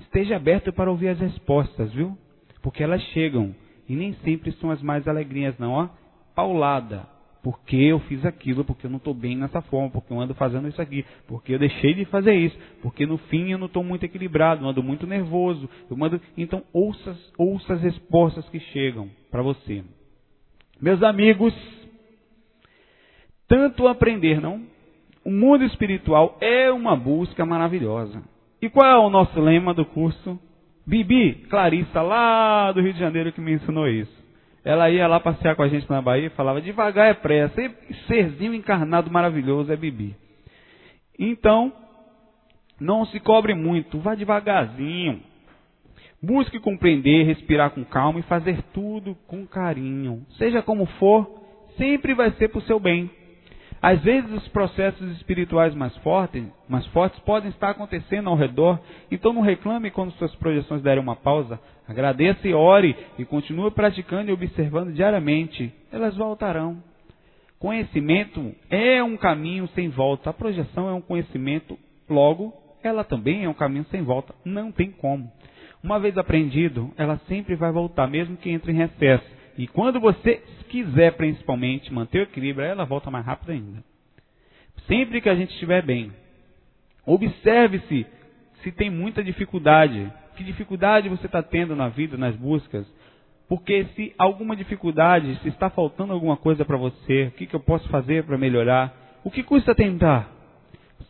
esteja aberto para ouvir as respostas, viu? Porque elas chegam e nem sempre são as mais alegrinhas, não, ó. Paulada. Porque eu fiz aquilo, porque eu não estou bem nessa forma, porque eu ando fazendo isso aqui, porque eu deixei de fazer isso, porque no fim eu não estou muito equilibrado, eu ando muito nervoso. Eu mando... Então ouça, ouça as respostas que chegam para você. Meus amigos, tanto aprender, não? O mundo espiritual é uma busca maravilhosa. E qual é o nosso lema do curso? Bibi, Clarissa, lá do Rio de Janeiro, que me ensinou isso. Ela ia lá passear com a gente na Bahia e falava: devagar é pressa. E serzinho encarnado maravilhoso é Bibi. Então, não se cobre muito, vá devagarzinho. Busque compreender, respirar com calma e fazer tudo com carinho. Seja como for, sempre vai ser para o seu bem. Às vezes os processos espirituais mais fortes, mais fortes podem estar acontecendo ao redor, então não reclame quando suas projeções derem uma pausa. Agradeça e ore e continue praticando e observando diariamente. Elas voltarão. Conhecimento é um caminho sem volta. A projeção é um conhecimento, logo, ela também é um caminho sem volta. Não tem como. Uma vez aprendido, ela sempre vai voltar, mesmo que entre em recesso. E quando você quiser, principalmente, manter o equilíbrio, ela volta mais rápido ainda. Sempre que a gente estiver bem, observe-se se tem muita dificuldade. Que dificuldade você está tendo na vida, nas buscas? Porque se alguma dificuldade, se está faltando alguma coisa para você, o que, que eu posso fazer para melhorar? O que custa tentar?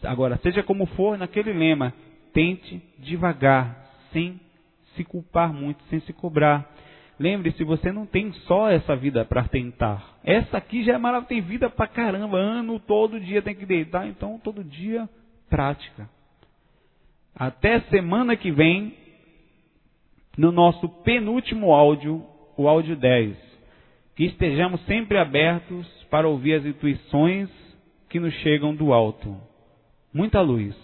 Agora, seja como for, naquele lema, tente devagar, sem se culpar muito, sem se cobrar. Lembre-se, você não tem só essa vida para tentar. Essa aqui já é maravilhosa, tem vida para caramba, ano todo dia tem que deitar, então todo dia prática. Até semana que vem, no nosso penúltimo áudio, o áudio 10. Que estejamos sempre abertos para ouvir as intuições que nos chegam do alto. Muita luz.